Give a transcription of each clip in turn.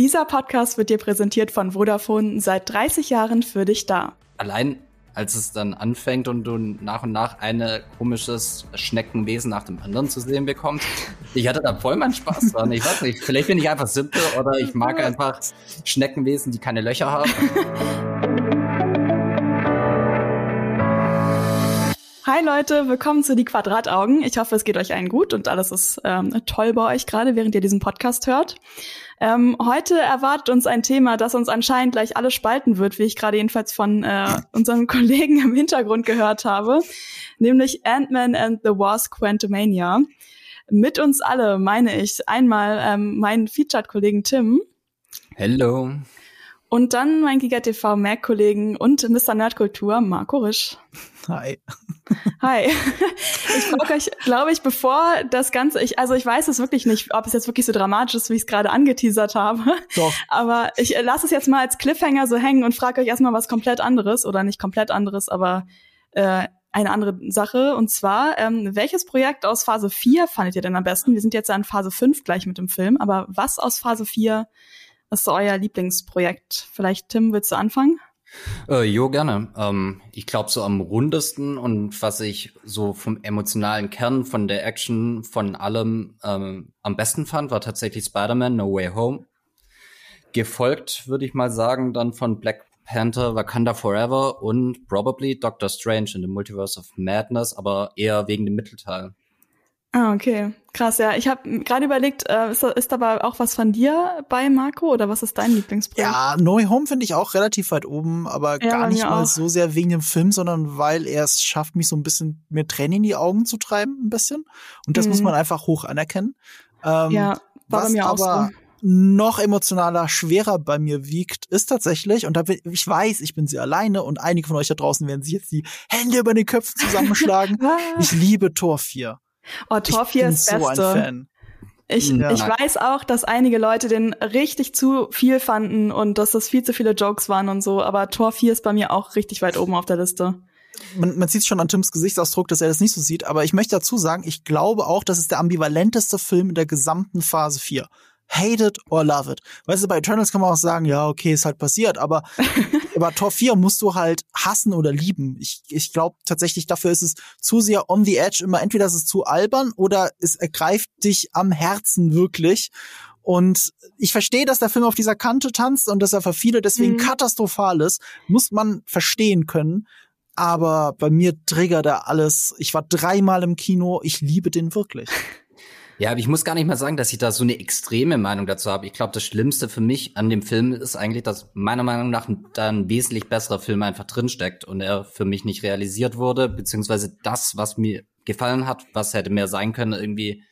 Dieser Podcast wird dir präsentiert von Vodafone seit 30 Jahren für dich da. Allein als es dann anfängt und du nach und nach ein komisches Schneckenwesen nach dem anderen zu sehen bekommst. Ich hatte da voll meinen Spaß dran. Ich weiß nicht, vielleicht bin ich einfach simpel oder ich mag einfach Schneckenwesen, die keine Löcher haben. Hi Leute, willkommen zu die Quadrataugen. Ich hoffe, es geht euch allen gut und alles ist ähm, toll bei euch gerade, während ihr diesen Podcast hört. Ähm, heute erwartet uns ein Thema, das uns anscheinend gleich alle spalten wird, wie ich gerade jedenfalls von äh, unseren Kollegen im Hintergrund gehört habe, nämlich Ant-Man and the Wasp Quantumania. Mit uns alle meine ich einmal ähm, meinen Featured-Kollegen Tim. Hello. Und dann mein GigaTV Mac-Kollegen und Mr. Nerdkultur, Marco Risch. Hi. Hi. Ich frage euch, glaube ich, bevor das Ganze, ich, also ich weiß es wirklich nicht, ob es jetzt wirklich so dramatisch ist, wie ich es gerade angeteasert habe. Doch. Aber ich lasse es jetzt mal als Cliffhanger so hängen und frage euch erstmal was komplett anderes oder nicht komplett anderes, aber äh, eine andere Sache. Und zwar, ähm, welches Projekt aus Phase 4 fandet ihr denn am besten? Wir sind jetzt an Phase 5 gleich mit dem Film, aber was aus Phase 4 ist euer Lieblingsprojekt? Vielleicht, Tim, willst du anfangen? Äh, jo, gerne. Ähm, ich glaube, so am rundesten und was ich so vom emotionalen Kern, von der Action, von allem ähm, am besten fand, war tatsächlich Spider-Man No Way Home. Gefolgt, würde ich mal sagen, dann von Black Panther, Wakanda Forever und probably Doctor Strange in the Multiverse of Madness, aber eher wegen dem Mittelteil. Ah, okay. Krass, ja. Ich habe gerade überlegt, äh, ist, ist aber auch was von dir bei Marco oder was ist dein Lieblingsprojekt? Ja, No Home finde ich auch relativ weit oben, aber ja, gar nicht mal auch. so sehr wegen dem Film, sondern weil er es schafft, mich so ein bisschen mir Tränen in die Augen zu treiben, ein bisschen. Und das mhm. muss man einfach hoch anerkennen. Ähm, ja, war bei mir auch aber so noch emotionaler, schwerer bei mir wiegt, ist tatsächlich, und da bin, ich weiß, ich bin sie alleine und einige von euch da draußen werden sich jetzt die Hände über den Köpfen zusammenschlagen. ich liebe Tor 4. Oh, Tor 4 ist so Beste. Ein Fan. Ich, ja. ich weiß auch, dass einige Leute den richtig zu viel fanden und dass das viel zu viele Jokes waren und so, aber Tor 4 ist bei mir auch richtig weit oben auf der Liste. Man, man sieht schon an Tims Gesichtsausdruck, dass er das nicht so sieht, aber ich möchte dazu sagen, ich glaube auch, das ist der ambivalenteste Film in der gesamten Phase 4 hate it or love it. Weißt du, bei Eternals kann man auch sagen, ja, okay, ist halt passiert, aber aber Tor 4 musst du halt hassen oder lieben. Ich, ich glaube tatsächlich, dafür ist es zu sehr on the edge. Immer entweder ist es zu albern oder es ergreift dich am Herzen wirklich. Und ich verstehe, dass der Film auf dieser Kante tanzt und dass er für viele deswegen mhm. katastrophal ist. Muss man verstehen können. Aber bei mir triggert er alles. Ich war dreimal im Kino. Ich liebe den wirklich. Ja, aber ich muss gar nicht mal sagen, dass ich da so eine extreme Meinung dazu habe. Ich glaube, das Schlimmste für mich an dem Film ist eigentlich, dass meiner Meinung nach da ein wesentlich besserer Film einfach drinsteckt und er für mich nicht realisiert wurde, beziehungsweise das, was mir gefallen hat, was hätte mehr sein können, irgendwie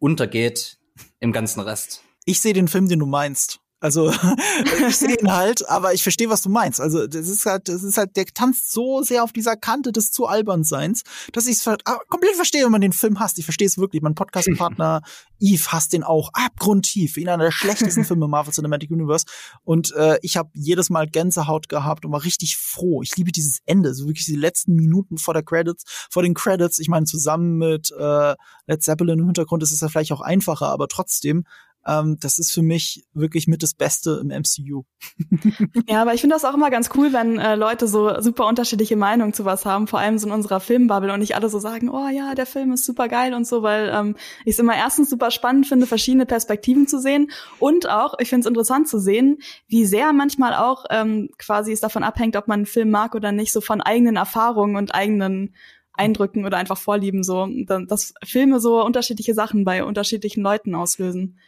untergeht im ganzen Rest. Ich sehe den Film, den du meinst. Also ich sehe ihn halt, aber ich verstehe, was du meinst. Also das ist halt, das ist halt, der tanzt so sehr auf dieser Kante des zu albern Seins, dass ich es ah, komplett verstehe, wenn man den Film hasst. Ich verstehe es wirklich. Mein Podcastpartner Eve hasst den auch abgrundtief. Einer der schlechtesten Filme Marvel Cinematic Universe. Und äh, ich habe jedes Mal Gänsehaut gehabt und war richtig froh. Ich liebe dieses Ende, so wirklich die letzten Minuten vor der Credits, vor den Credits. Ich meine, zusammen mit äh, Led Zeppelin im Hintergrund ist es ja vielleicht auch einfacher, aber trotzdem ähm, das ist für mich wirklich mit das Beste im MCU. ja, aber ich finde das auch immer ganz cool, wenn äh, Leute so super unterschiedliche Meinungen zu was haben, vor allem so in unserer Filmbubble und nicht alle so sagen, oh ja, der Film ist super geil und so, weil ähm, ich es immer erstens super spannend finde, verschiedene Perspektiven zu sehen und auch, ich finde es interessant zu sehen, wie sehr manchmal auch ähm, quasi es davon abhängt, ob man einen Film mag oder nicht, so von eigenen Erfahrungen und eigenen Eindrücken oder einfach Vorlieben so, dass Filme so unterschiedliche Sachen bei unterschiedlichen Leuten auslösen.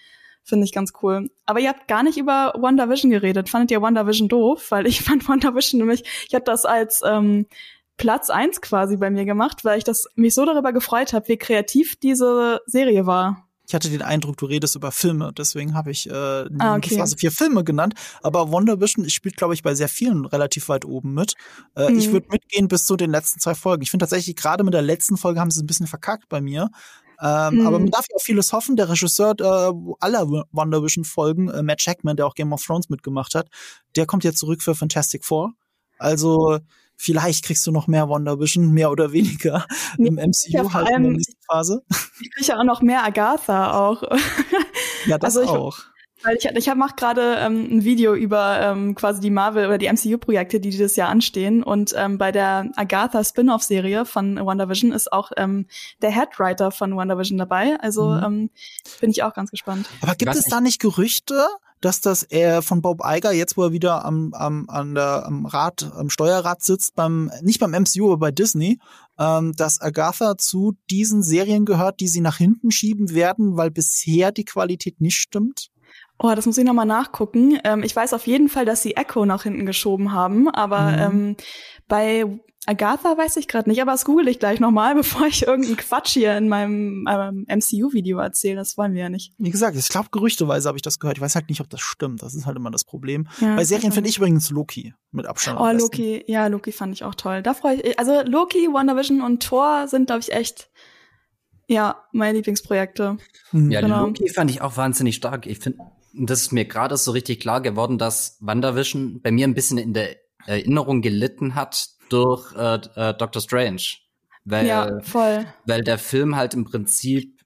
Finde ich ganz cool. Aber ihr habt gar nicht über WandaVision geredet. Fandet ihr WandaVision doof? Weil ich fand WandaVision nämlich, ich habe das als ähm, Platz eins quasi bei mir gemacht, weil ich das mich so darüber gefreut habe, wie kreativ diese Serie war. Ich hatte den Eindruck, du redest über Filme, deswegen habe ich äh, ah, okay. Phase vier Filme genannt. Aber WandaVision spielt, glaube ich, bei sehr vielen relativ weit oben mit. Äh, mhm. Ich würde mitgehen bis zu den letzten zwei Folgen. Ich finde tatsächlich, gerade mit der letzten Folge haben sie es ein bisschen verkackt bei mir. Ähm, mhm. Aber man darf ja auch vieles hoffen. Der Regisseur äh, aller Wonder Vision Folgen, äh, Matt Jackman, der auch Game of Thrones mitgemacht hat, der kommt ja zurück für Fantastic Four. Also vielleicht kriegst du noch mehr Wonder Vision, mehr oder weniger im MCU ja, halt in der nächsten Phase. Ich kriege ja auch noch mehr Agatha auch. Ja, das also ich, auch. Weil ich, ich mache gerade ähm, ein Video über ähm, quasi die Marvel oder die MCU-Projekte, die dieses Jahr anstehen. Und ähm, bei der Agatha Spin-off-Serie von WandaVision ist auch ähm, der Headwriter von WandaVision dabei. Also mhm. ähm, bin ich auch ganz gespannt. Aber gibt es da nicht Gerüchte, dass das er von Bob Iger jetzt, wo er wieder am, am, an der, am Rad, am Steuerrad sitzt, beim, nicht beim MCU, aber bei Disney, ähm, dass Agatha zu diesen Serien gehört, die sie nach hinten schieben werden, weil bisher die Qualität nicht stimmt? Oh, das muss ich nochmal nachgucken. Ähm, ich weiß auf jeden Fall, dass sie Echo nach hinten geschoben haben, aber mhm. ähm, bei Agatha weiß ich gerade nicht, aber das google ich gleich nochmal, bevor ich irgendeinen Quatsch hier in meinem ähm, MCU-Video erzähle. Das wollen wir ja nicht. Wie gesagt, ich glaube, gerüchteweise habe ich das gehört. Ich weiß halt nicht, ob das stimmt. Das ist halt immer das Problem. Ja, Bei Serien finde ich übrigens Loki mit Abstand. Oh, Loki, ja, Loki fand ich auch toll. Da freue ich Also Loki, WandaVision und Thor sind, glaube ich, echt ja, meine Lieblingsprojekte. Hm. Ja, genau. Loki fand ich auch wahnsinnig stark. Ich finde, das ist mir gerade so richtig klar geworden, dass WandaVision bei mir ein bisschen in der Erinnerung gelitten hat durch äh, äh, Doctor Strange. Weil, ja, voll. Weil der Film halt im Prinzip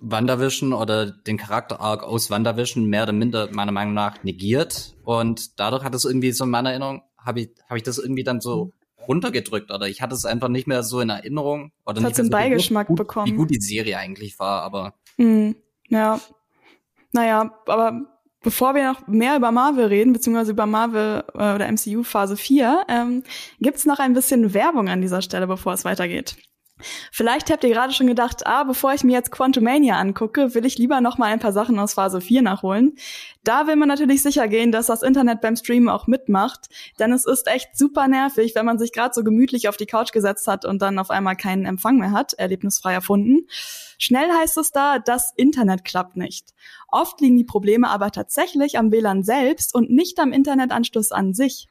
WandaVision oder den Charakter-Arc aus WandaVision mehr oder minder meiner Meinung nach negiert. Und dadurch hat es irgendwie so in meiner Erinnerung, habe ich, hab ich das irgendwie dann so runtergedrückt oder ich hatte es einfach nicht mehr so in Erinnerung oder das nicht hat so einen Beigeschmack gut, bekommen. Wie gut die Serie eigentlich war, aber. Mm, ja. Naja, aber Bevor wir noch mehr über Marvel reden, beziehungsweise über Marvel äh, oder MCU Phase 4, ähm, gibt es noch ein bisschen Werbung an dieser Stelle, bevor es weitergeht. Vielleicht habt ihr gerade schon gedacht, ah, bevor ich mir jetzt Quantumania angucke, will ich lieber noch mal ein paar Sachen aus Phase 4 nachholen. Da will man natürlich sicher gehen, dass das Internet beim Streamen auch mitmacht, denn es ist echt super nervig, wenn man sich gerade so gemütlich auf die Couch gesetzt hat und dann auf einmal keinen Empfang mehr hat, erlebnisfrei erfunden. Schnell heißt es da, das Internet klappt nicht. Oft liegen die Probleme aber tatsächlich am WLAN selbst und nicht am Internetanschluss an sich.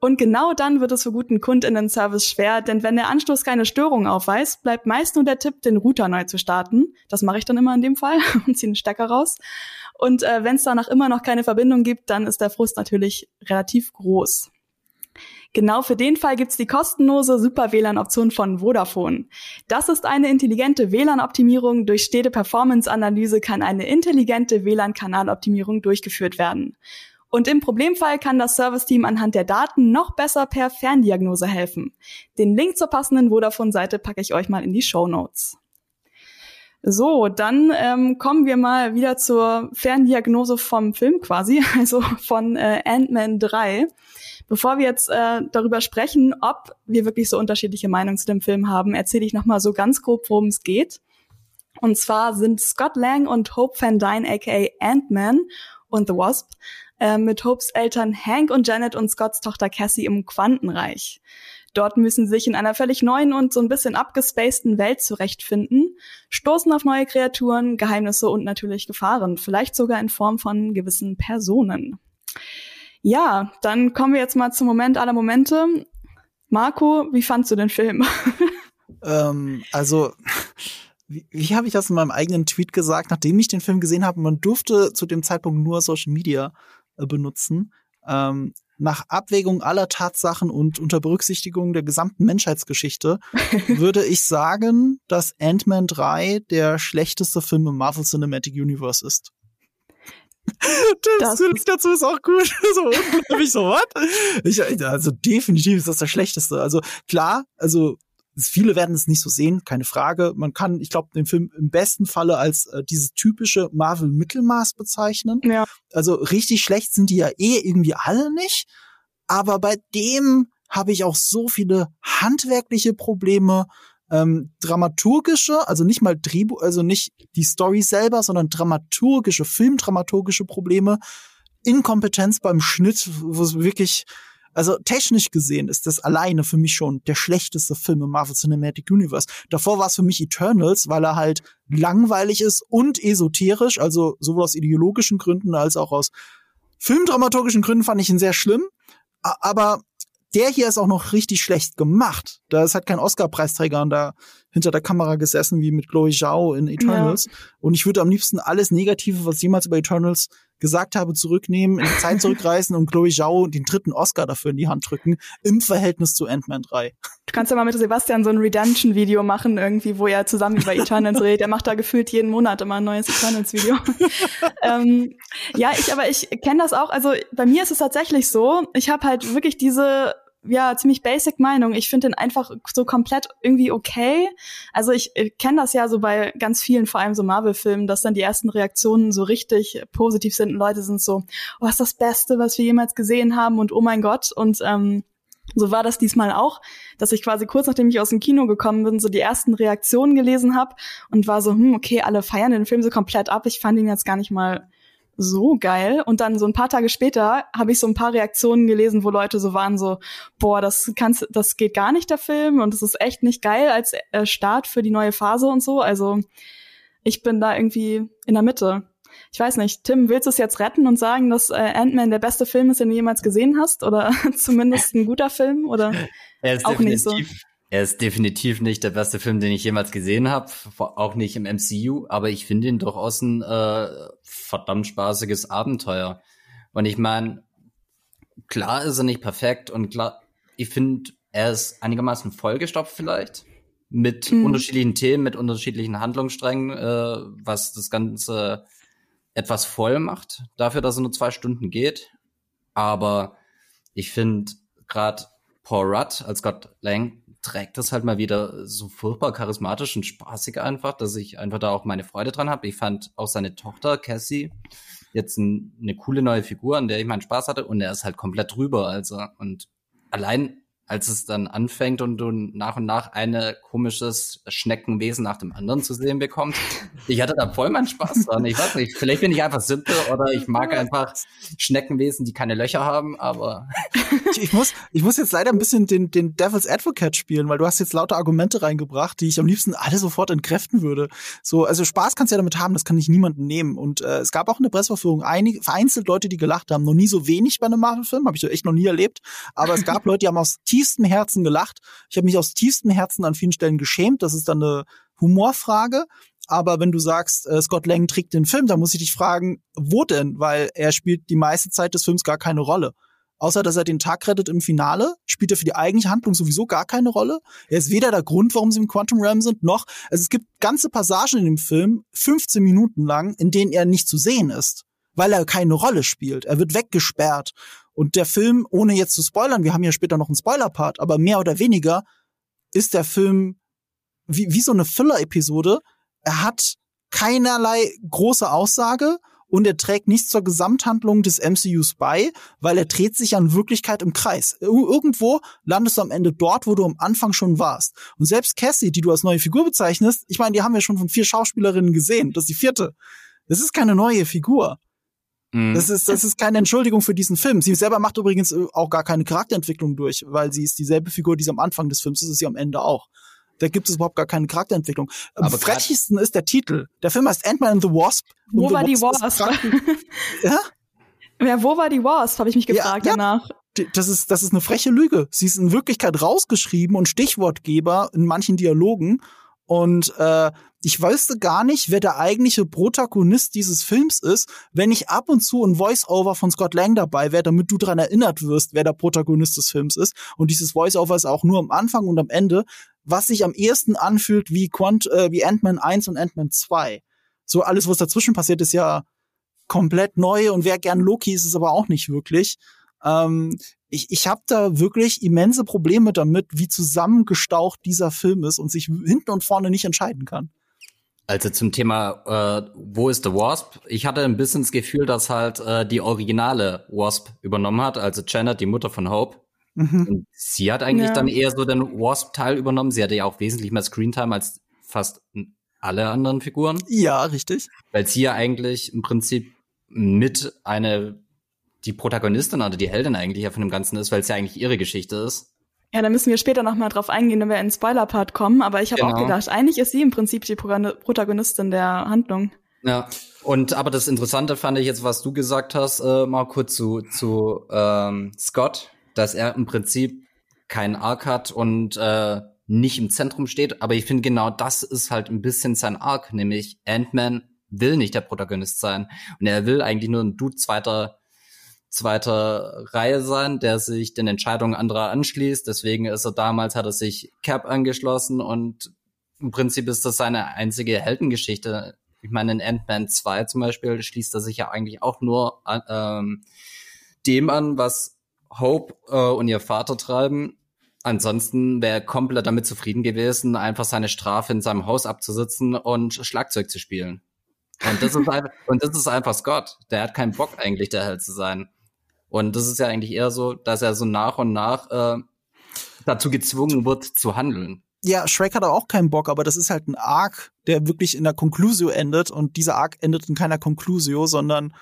Und genau dann wird es für guten KundInnen-Service schwer, denn wenn der Anschluss keine Störung aufweist, bleibt meist nur der Tipp, den Router neu zu starten. Das mache ich dann immer in dem Fall und ziehe den Stecker raus. Und äh, wenn es danach immer noch keine Verbindung gibt, dann ist der Frust natürlich relativ groß. Genau für den Fall gibt's die kostenlose Super WLAN-Option von Vodafone. Das ist eine intelligente WLAN-Optimierung. Durch stete Performance-Analyse kann eine intelligente WLAN-Kanaloptimierung durchgeführt werden. Und im Problemfall kann das Serviceteam anhand der Daten noch besser per Ferndiagnose helfen. Den Link zur passenden Vodafone-Seite packe ich euch mal in die Show Notes. So, dann ähm, kommen wir mal wieder zur Ferndiagnose vom Film quasi, also von äh, Ant-Man 3. Bevor wir jetzt äh, darüber sprechen, ob wir wirklich so unterschiedliche Meinungen zu dem Film haben, erzähle ich nochmal so ganz grob, worum es geht. Und zwar sind Scott Lang und Hope Van Dyne, aka Ant-Man und The Wasp, äh, mit Hopes Eltern Hank und Janet und Scotts Tochter Cassie im Quantenreich. Dort müssen sie sich in einer völlig neuen und so ein bisschen abgespaceden Welt zurechtfinden, stoßen auf neue Kreaturen, Geheimnisse und natürlich Gefahren, vielleicht sogar in Form von gewissen Personen. Ja, dann kommen wir jetzt mal zum Moment aller Momente. Marco, wie fandst du den Film? ähm, also wie, wie habe ich das in meinem eigenen Tweet gesagt, nachdem ich den Film gesehen habe, man durfte zu dem Zeitpunkt nur Social Media äh, benutzen. Ähm, nach Abwägung aller Tatsachen und unter Berücksichtigung der gesamten Menschheitsgeschichte würde ich sagen, dass Ant-Man 3 der schlechteste Film im Marvel Cinematic Universe ist. Das Link dazu ist auch gut. so, ich so? Ich, also definitiv ist das der schlechteste. Also klar, also Viele werden es nicht so sehen, keine Frage. Man kann, ich glaube, den Film im besten Falle als äh, dieses typische Marvel-Mittelmaß bezeichnen. Ja. Also richtig schlecht sind die ja eh irgendwie alle nicht. Aber bei dem habe ich auch so viele handwerkliche Probleme, ähm, dramaturgische, also nicht mal Drehbuch, also nicht die Story selber, sondern dramaturgische, filmdramaturgische Probleme, Inkompetenz beim Schnitt, wo es wirklich also technisch gesehen ist das alleine für mich schon der schlechteste Film im Marvel Cinematic Universe. Davor war es für mich Eternals, weil er halt langweilig ist und esoterisch, also sowohl aus ideologischen Gründen als auch aus filmdramaturgischen Gründen fand ich ihn sehr schlimm. Aber der hier ist auch noch richtig schlecht gemacht. Da ist halt kein Oscar-Preisträger da hinter der Kamera gesessen wie mit Chloe Zhao in Eternals. Ja. Und ich würde am liebsten alles Negative, was jemals über Eternals gesagt habe, zurücknehmen, in die Zeit zurückreisen und Chloe Zhao den dritten Oscar dafür in die Hand drücken, im Verhältnis zu Ant-Man 3. Du kannst ja mal mit Sebastian so ein Redemption-Video machen, irgendwie, wo er zusammen über Eternals redet. Er macht da gefühlt jeden Monat immer ein neues Eternals-Video. ähm, ja, ich, aber ich kenne das auch. Also bei mir ist es tatsächlich so, ich habe halt wirklich diese ja, ziemlich basic Meinung. Ich finde den einfach so komplett irgendwie okay. Also ich, ich kenne das ja so bei ganz vielen, vor allem so Marvel-Filmen, dass dann die ersten Reaktionen so richtig positiv sind und Leute sind so, oh, ist das Beste, was wir jemals gesehen haben und oh mein Gott. Und ähm, so war das diesmal auch, dass ich quasi kurz nachdem ich aus dem Kino gekommen bin, so die ersten Reaktionen gelesen habe und war so, hm, okay, alle feiern den Film so komplett ab. Ich fand ihn jetzt gar nicht mal so geil. Und dann so ein paar Tage später habe ich so ein paar Reaktionen gelesen, wo Leute so waren so, boah, das kannst, das geht gar nicht der Film und das ist echt nicht geil als äh, Start für die neue Phase und so. Also ich bin da irgendwie in der Mitte. Ich weiß nicht, Tim, willst du es jetzt retten und sagen, dass äh, Ant-Man der beste Film ist, den du jemals gesehen hast? Oder zumindest ein guter Film? Oder auch nicht so? Er ist definitiv nicht der beste Film, den ich jemals gesehen habe, auch nicht im MCU, aber ich finde ihn durchaus ein äh, verdammt spaßiges Abenteuer. Und ich meine, klar ist er nicht perfekt und klar, ich finde, er ist einigermaßen vollgestopft vielleicht mit mhm. unterschiedlichen Themen, mit unterschiedlichen Handlungssträngen, äh, was das Ganze etwas voll macht, dafür, dass er nur zwei Stunden geht. Aber ich finde gerade Paul Rudd als Scott Lang trägt das halt mal wieder so furchtbar charismatisch und spaßig einfach, dass ich einfach da auch meine Freude dran habe. Ich fand auch seine Tochter Cassie jetzt ein, eine coole neue Figur, an der ich meinen Spaß hatte und er ist halt komplett drüber, also und allein als es dann anfängt und du nach und nach eine komisches Schneckenwesen nach dem anderen zu sehen bekommst. Ich hatte da voll meinen Spaß dran. Ich weiß nicht, vielleicht bin ich einfach simpel oder ich mag einfach Schneckenwesen, die keine Löcher haben, aber. Ich, ich, muss, ich muss jetzt leider ein bisschen den, den Devil's Advocate spielen, weil du hast jetzt lauter Argumente reingebracht, die ich am liebsten alle sofort entkräften würde. So, also Spaß kannst du ja damit haben, das kann ich niemandem nehmen. Und äh, es gab auch in der Presseverführung einige, vereinzelt Leute, die gelacht haben. Noch nie so wenig bei einem Marvel-Film, habe ich echt noch nie erlebt. Aber es gab Leute, die haben aus tiefstem Herzen gelacht. Ich habe mich aus tiefstem Herzen an vielen Stellen geschämt. Das ist dann eine Humorfrage. Aber wenn du sagst, äh, Scott Lang trägt den Film, dann muss ich dich fragen, wo denn? Weil er spielt die meiste Zeit des Films gar keine Rolle. Außer dass er den Tag rettet im Finale, spielt er für die eigentliche Handlung sowieso gar keine Rolle. Er ist weder der Grund, warum sie im Quantum Realm sind, noch, also es gibt ganze Passagen in dem Film, 15 Minuten lang, in denen er nicht zu sehen ist, weil er keine Rolle spielt. Er wird weggesperrt. Und der Film, ohne jetzt zu spoilern, wir haben ja später noch einen Spoiler-Part, aber mehr oder weniger ist der Film wie, wie so eine Füller-Episode. Er hat keinerlei große Aussage und er trägt nichts zur Gesamthandlung des MCUs bei, weil er dreht sich an Wirklichkeit im Kreis. Irgendwo landest du am Ende dort, wo du am Anfang schon warst. Und selbst Cassie, die du als neue Figur bezeichnest, ich meine, die haben wir schon von vier Schauspielerinnen gesehen. Das ist die vierte. Das ist keine neue Figur. Mhm. Das ist, das ist keine Entschuldigung für diesen Film. Sie selber macht übrigens äh, auch gar keine Charakterentwicklung durch, weil sie ist dieselbe Figur, die sie am Anfang des Films ist, ist sie am Ende auch. Da gibt es überhaupt gar keine Charakterentwicklung. Am Aber frechsten ist der Titel. Der Film heißt Ant-Man and the Wasp. Wo war die Wasp? ja? Ja, wo war die Wasp, habe ich mich gefragt ja, ja. danach. Das ist, das ist eine freche Lüge. Sie ist in Wirklichkeit rausgeschrieben und Stichwortgeber in manchen Dialogen. Und äh, ich wüsste gar nicht, wer der eigentliche Protagonist dieses Films ist, wenn ich ab und zu ein Voice-Over von Scott Lang dabei wäre, damit du daran erinnert wirst, wer der Protagonist des Films ist. Und dieses Voice-Over ist auch nur am Anfang und am Ende, was sich am ehesten anfühlt wie, Quant äh, wie Ant-Man 1 und Ant-Man 2. So alles, was dazwischen passiert, ist ja komplett neu und wer gern Loki ist, ist aber auch nicht wirklich. Ähm, ich, ich habe da wirklich immense Probleme damit, wie zusammengestaucht dieser Film ist und sich hinten und vorne nicht entscheiden kann. Also zum Thema äh, Wo ist the Wasp? Ich hatte ein bisschen das Gefühl, dass halt äh, die originale Wasp übernommen hat, also Janet, die Mutter von Hope. Mhm. Und sie hat eigentlich ja. dann eher so den Wasp-Teil übernommen. Sie hatte ja auch wesentlich mehr Screentime als fast alle anderen Figuren. Ja, richtig. Weil sie ja eigentlich im Prinzip mit eine die Protagonistin oder die Heldin eigentlich ja von dem Ganzen ist, weil es ja eigentlich ihre Geschichte ist. Ja, da müssen wir später noch mal drauf eingehen, wenn wir in den Spoiler-Part kommen. Aber ich habe genau. auch gedacht, eigentlich ist sie im Prinzip die Protagonistin der Handlung. Ja, und aber das Interessante fand ich jetzt, was du gesagt hast, äh, kurz zu, zu ähm, Scott, dass er im Prinzip keinen Arc hat und äh, nicht im Zentrum steht. Aber ich finde genau das ist halt ein bisschen sein Arc, nämlich Ant-Man will nicht der Protagonist sein. Und er will eigentlich nur ein Dude zweiter, zweiter Reihe sein, der sich den Entscheidungen anderer anschließt. Deswegen ist er damals, hat er sich Cap angeschlossen und im Prinzip ist das seine einzige Heldengeschichte. Ich meine, in Ant-Man 2 zum Beispiel schließt er sich ja eigentlich auch nur an, ähm, dem an, was Hope äh, und ihr Vater treiben. Ansonsten wäre er komplett damit zufrieden gewesen, einfach seine Strafe in seinem Haus abzusitzen und Schlagzeug zu spielen. Und das ist einfach, und das ist einfach Scott. Der hat keinen Bock eigentlich, der Held zu sein. Und das ist ja eigentlich eher so, dass er so nach und nach äh, dazu gezwungen wird zu handeln. Ja, Shrek hat auch keinen Bock, aber das ist halt ein Arc, der wirklich in der Conclusio endet und dieser Arc endet in keiner Conclusio, sondern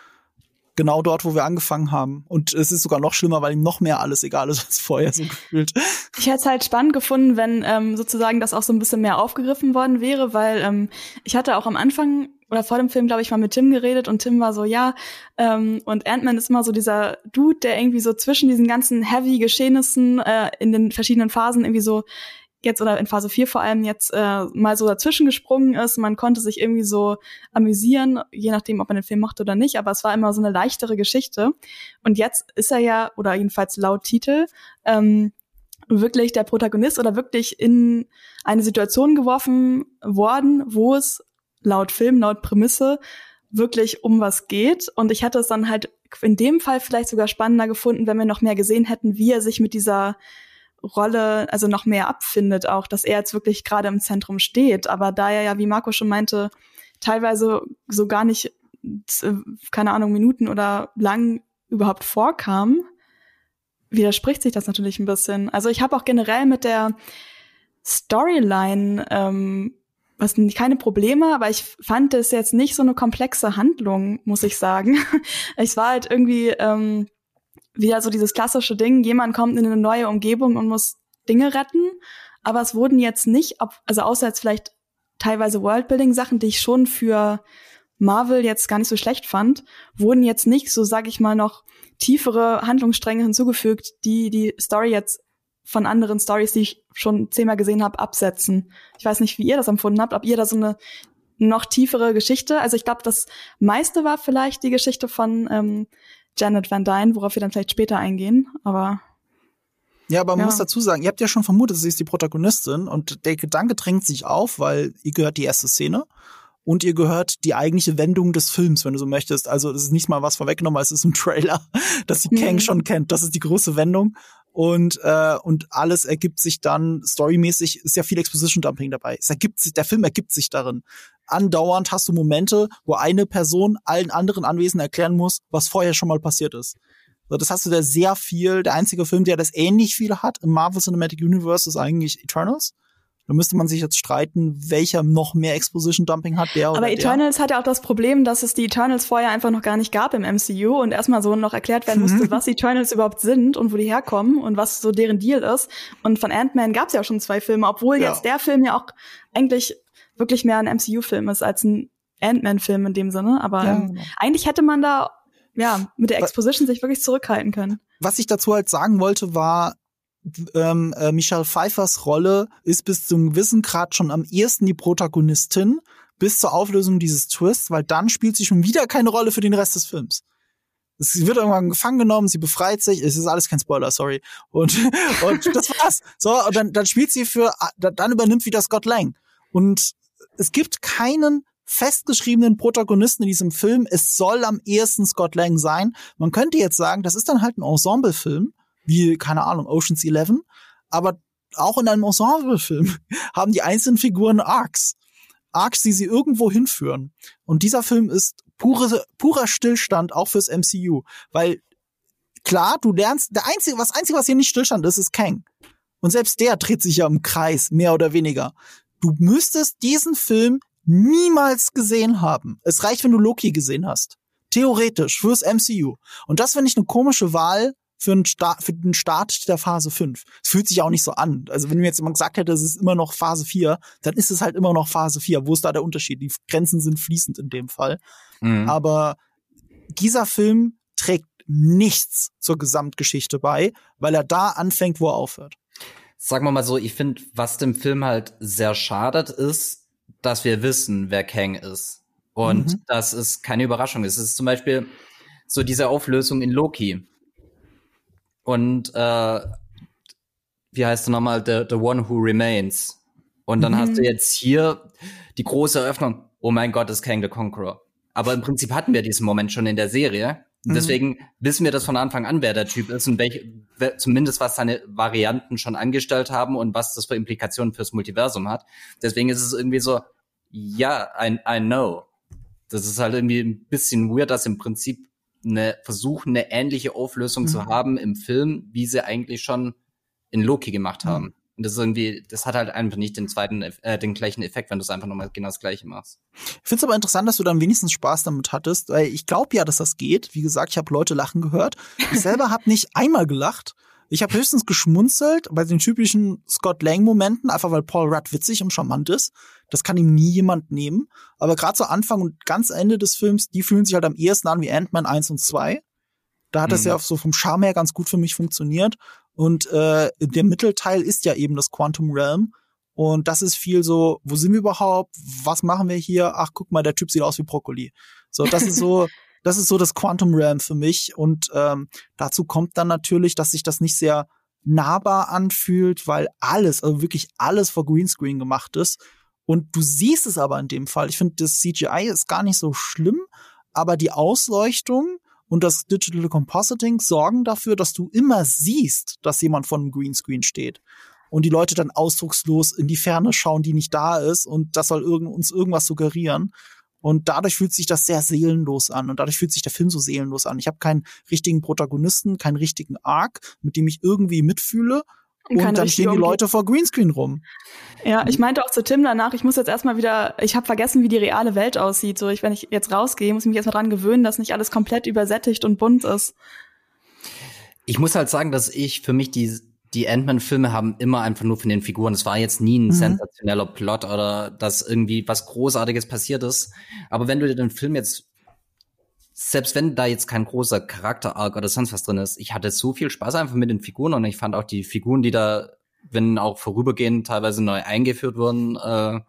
genau dort, wo wir angefangen haben. Und es ist sogar noch schlimmer, weil ihm noch mehr alles egal ist als vorher so gefühlt. Ich hätte es halt spannend gefunden, wenn ähm, sozusagen das auch so ein bisschen mehr aufgegriffen worden wäre, weil ähm, ich hatte auch am Anfang oder vor dem Film, glaube ich, mal mit Tim geredet und Tim war so, ja, ähm, und Ant-Man ist immer so dieser Dude, der irgendwie so zwischen diesen ganzen heavy Geschehnissen äh, in den verschiedenen Phasen irgendwie so jetzt oder in Phase 4 vor allem jetzt äh, mal so dazwischen gesprungen ist. Man konnte sich irgendwie so amüsieren, je nachdem, ob man den Film mochte oder nicht, aber es war immer so eine leichtere Geschichte. Und jetzt ist er ja, oder jedenfalls laut Titel, ähm, wirklich der Protagonist oder wirklich in eine Situation geworfen worden, wo es laut Film, laut Prämisse wirklich um was geht. Und ich hatte es dann halt in dem Fall vielleicht sogar spannender gefunden, wenn wir noch mehr gesehen hätten, wie er sich mit dieser Rolle also noch mehr abfindet, auch, dass er jetzt wirklich gerade im Zentrum steht. Aber da er ja, wie Marco schon meinte, teilweise so gar nicht, äh, keine Ahnung, Minuten oder lang überhaupt vorkam, widerspricht sich das natürlich ein bisschen. Also ich habe auch generell mit der Storyline ähm, was keine Probleme, aber ich fand es jetzt nicht so eine komplexe Handlung, muss ich sagen. Es war halt irgendwie ähm, wieder so dieses klassische Ding, jemand kommt in eine neue Umgebung und muss Dinge retten, aber es wurden jetzt nicht, also außer jetzt vielleicht teilweise Worldbuilding-Sachen, die ich schon für Marvel jetzt gar nicht so schlecht fand, wurden jetzt nicht, so sag ich mal, noch tiefere Handlungsstränge hinzugefügt, die die Story jetzt von anderen Stories, die ich schon zehnmal gesehen habe, absetzen. Ich weiß nicht, wie ihr das empfunden habt, ob ihr da so eine noch tiefere Geschichte. Also ich glaube, das meiste war vielleicht die Geschichte von ähm, Janet Van Dyne, worauf wir dann vielleicht später eingehen, aber ja, aber man ja. muss dazu sagen, ihr habt ja schon vermutet, sie ist die Protagonistin und der Gedanke drängt sich auf, weil ihr gehört die erste Szene und ihr gehört die eigentliche Wendung des Films, wenn du so möchtest. Also das ist nicht mal was vorweggenommen, es ist ein Trailer, dass sie mhm. Kang schon kennt. Das ist die große Wendung und äh, und alles ergibt sich dann storymäßig ist ja viel Exposition Dumping dabei. Es ergibt sich, der Film ergibt sich darin andauernd hast du Momente, wo eine Person allen anderen Anwesenden erklären muss, was vorher schon mal passiert ist. So, das hast du da sehr viel. Der einzige Film, der das ähnlich viel hat im Marvel Cinematic Universe, ist eigentlich Eternals. Da müsste man sich jetzt streiten, welcher noch mehr Exposition Dumping hat, der oder Aber Eternals der. hat ja auch das Problem, dass es die Eternals vorher einfach noch gar nicht gab im MCU und erstmal so noch erklärt werden musste, was Eternals überhaupt sind und wo die herkommen und was so deren Deal ist. Und von Ant-Man gab es ja auch schon zwei Filme, obwohl ja. jetzt der Film ja auch eigentlich wirklich mehr ein MCU-Film ist als ein Ant-Man-Film in dem Sinne. Aber ja, ähm, genau. eigentlich hätte man da ja mit der Exposition sich wirklich zurückhalten können. Was ich dazu halt sagen wollte, war, ähm, äh, Michelle Pfeiffers Rolle ist bis zum gewissen Grad schon am ehesten die Protagonistin bis zur Auflösung dieses Twists, weil dann spielt sie schon wieder keine Rolle für den Rest des Films. Sie wird irgendwann gefangen genommen, sie befreit sich, es ist alles kein Spoiler, sorry. Und, und das war's. So, und dann, dann spielt sie für, dann übernimmt wieder Scott Lang. Und es gibt keinen festgeschriebenen Protagonisten in diesem Film. Es soll am ehesten Scott Lang sein. Man könnte jetzt sagen, das ist dann halt ein Ensemblefilm, wie, keine Ahnung, Ocean's Eleven. Aber auch in einem Ensemblefilm haben die einzelnen Figuren Arcs. Arcs, die sie irgendwo hinführen. Und dieser Film ist pure, purer Stillstand auch fürs MCU. Weil, klar, du lernst, der einzige, was einzige, was hier nicht Stillstand ist, ist Kang. Und selbst der dreht sich ja im Kreis, mehr oder weniger du müsstest diesen Film niemals gesehen haben. Es reicht, wenn du Loki gesehen hast. Theoretisch fürs MCU. Und das finde ich eine komische Wahl für, einen Start, für den Start der Phase 5. Es fühlt sich auch nicht so an. Also wenn mir jetzt jemand gesagt hätte, es ist immer noch Phase 4, dann ist es halt immer noch Phase 4. Wo ist da der Unterschied? Die Grenzen sind fließend in dem Fall. Mhm. Aber dieser Film trägt nichts zur Gesamtgeschichte bei, weil er da anfängt, wo er aufhört sagen wir mal so, ich finde, was dem Film halt sehr schadet, ist, dass wir wissen, wer Kang ist. Und mhm. das ist keine Überraschung. Es ist zum Beispiel so diese Auflösung in Loki. Und äh, wie heißt er nochmal? The, the One Who Remains. Und dann mhm. hast du mhm. jetzt hier die große Eröffnung. Oh mein Gott, ist Kang the Conqueror. Aber im Prinzip hatten wir diesen Moment schon in der Serie. Mhm. Deswegen wissen wir das von Anfang an, wer der Typ ist und welche, zumindest was seine Varianten schon angestellt haben und was das für Implikationen fürs Multiversum hat. Deswegen ist es irgendwie so, ja, I, I know. Das ist halt irgendwie ein bisschen weird, dass im Prinzip eine versuchen, eine ähnliche Auflösung mhm. zu haben im Film, wie sie eigentlich schon in Loki gemacht mhm. haben. Und das ist irgendwie, das hat halt einfach nicht den zweiten, äh, den gleichen Effekt, wenn du es einfach nochmal genau das Gleiche machst. Ich finde es aber interessant, dass du dann wenigstens Spaß damit hattest, weil ich glaube ja, dass das geht. Wie gesagt, ich habe Leute lachen gehört. Ich selber habe nicht einmal gelacht. Ich habe höchstens geschmunzelt bei den typischen Scott Lang-Momenten, einfach weil Paul Rudd witzig und charmant ist. Das kann ihm nie jemand nehmen. Aber gerade zu Anfang und ganz Ende des Films, die fühlen sich halt am ehesten an wie Ant-Man 1 und 2. Da hat mhm. das ja so vom Charme her ganz gut für mich funktioniert. Und äh, der Mittelteil ist ja eben das Quantum Realm. Und das ist viel so, wo sind wir überhaupt? Was machen wir hier? Ach, guck mal, der Typ sieht aus wie Brokkoli. So, das ist so, das ist so das Quantum Realm für mich. Und ähm, dazu kommt dann natürlich, dass sich das nicht sehr nahbar anfühlt, weil alles, also wirklich alles vor Greenscreen gemacht ist. Und du siehst es aber in dem Fall. Ich finde, das CGI ist gar nicht so schlimm, aber die Ausleuchtung und das Digital Compositing sorgen dafür, dass du immer siehst, dass jemand von einem Greenscreen steht. Und die Leute dann ausdruckslos in die Ferne schauen, die nicht da ist und das soll irgend, uns irgendwas suggerieren. Und dadurch fühlt sich das sehr seelenlos an und dadurch fühlt sich der Film so seelenlos an. Ich habe keinen richtigen Protagonisten, keinen richtigen Arc, mit dem ich irgendwie mitfühle und, und dann stehen die Leute vor Greenscreen rum. Ja, ich meinte auch zu Tim danach, ich muss jetzt erstmal wieder, ich habe vergessen, wie die reale Welt aussieht. So, ich, wenn ich jetzt rausgehe, muss ich mich erstmal dran gewöhnen, dass nicht alles komplett übersättigt und bunt ist. Ich muss halt sagen, dass ich für mich die, die Ant-Man-Filme haben immer einfach nur von den Figuren. Es war jetzt nie ein mhm. sensationeller Plot oder dass irgendwie was Großartiges passiert ist. Aber wenn du dir den Film jetzt selbst wenn da jetzt kein großer Charakter-Arc oder sonst was drin ist, ich hatte so viel Spaß einfach mit den Figuren und ich fand auch die Figuren, die da, wenn auch vorübergehend teilweise neu eingeführt wurden, äh,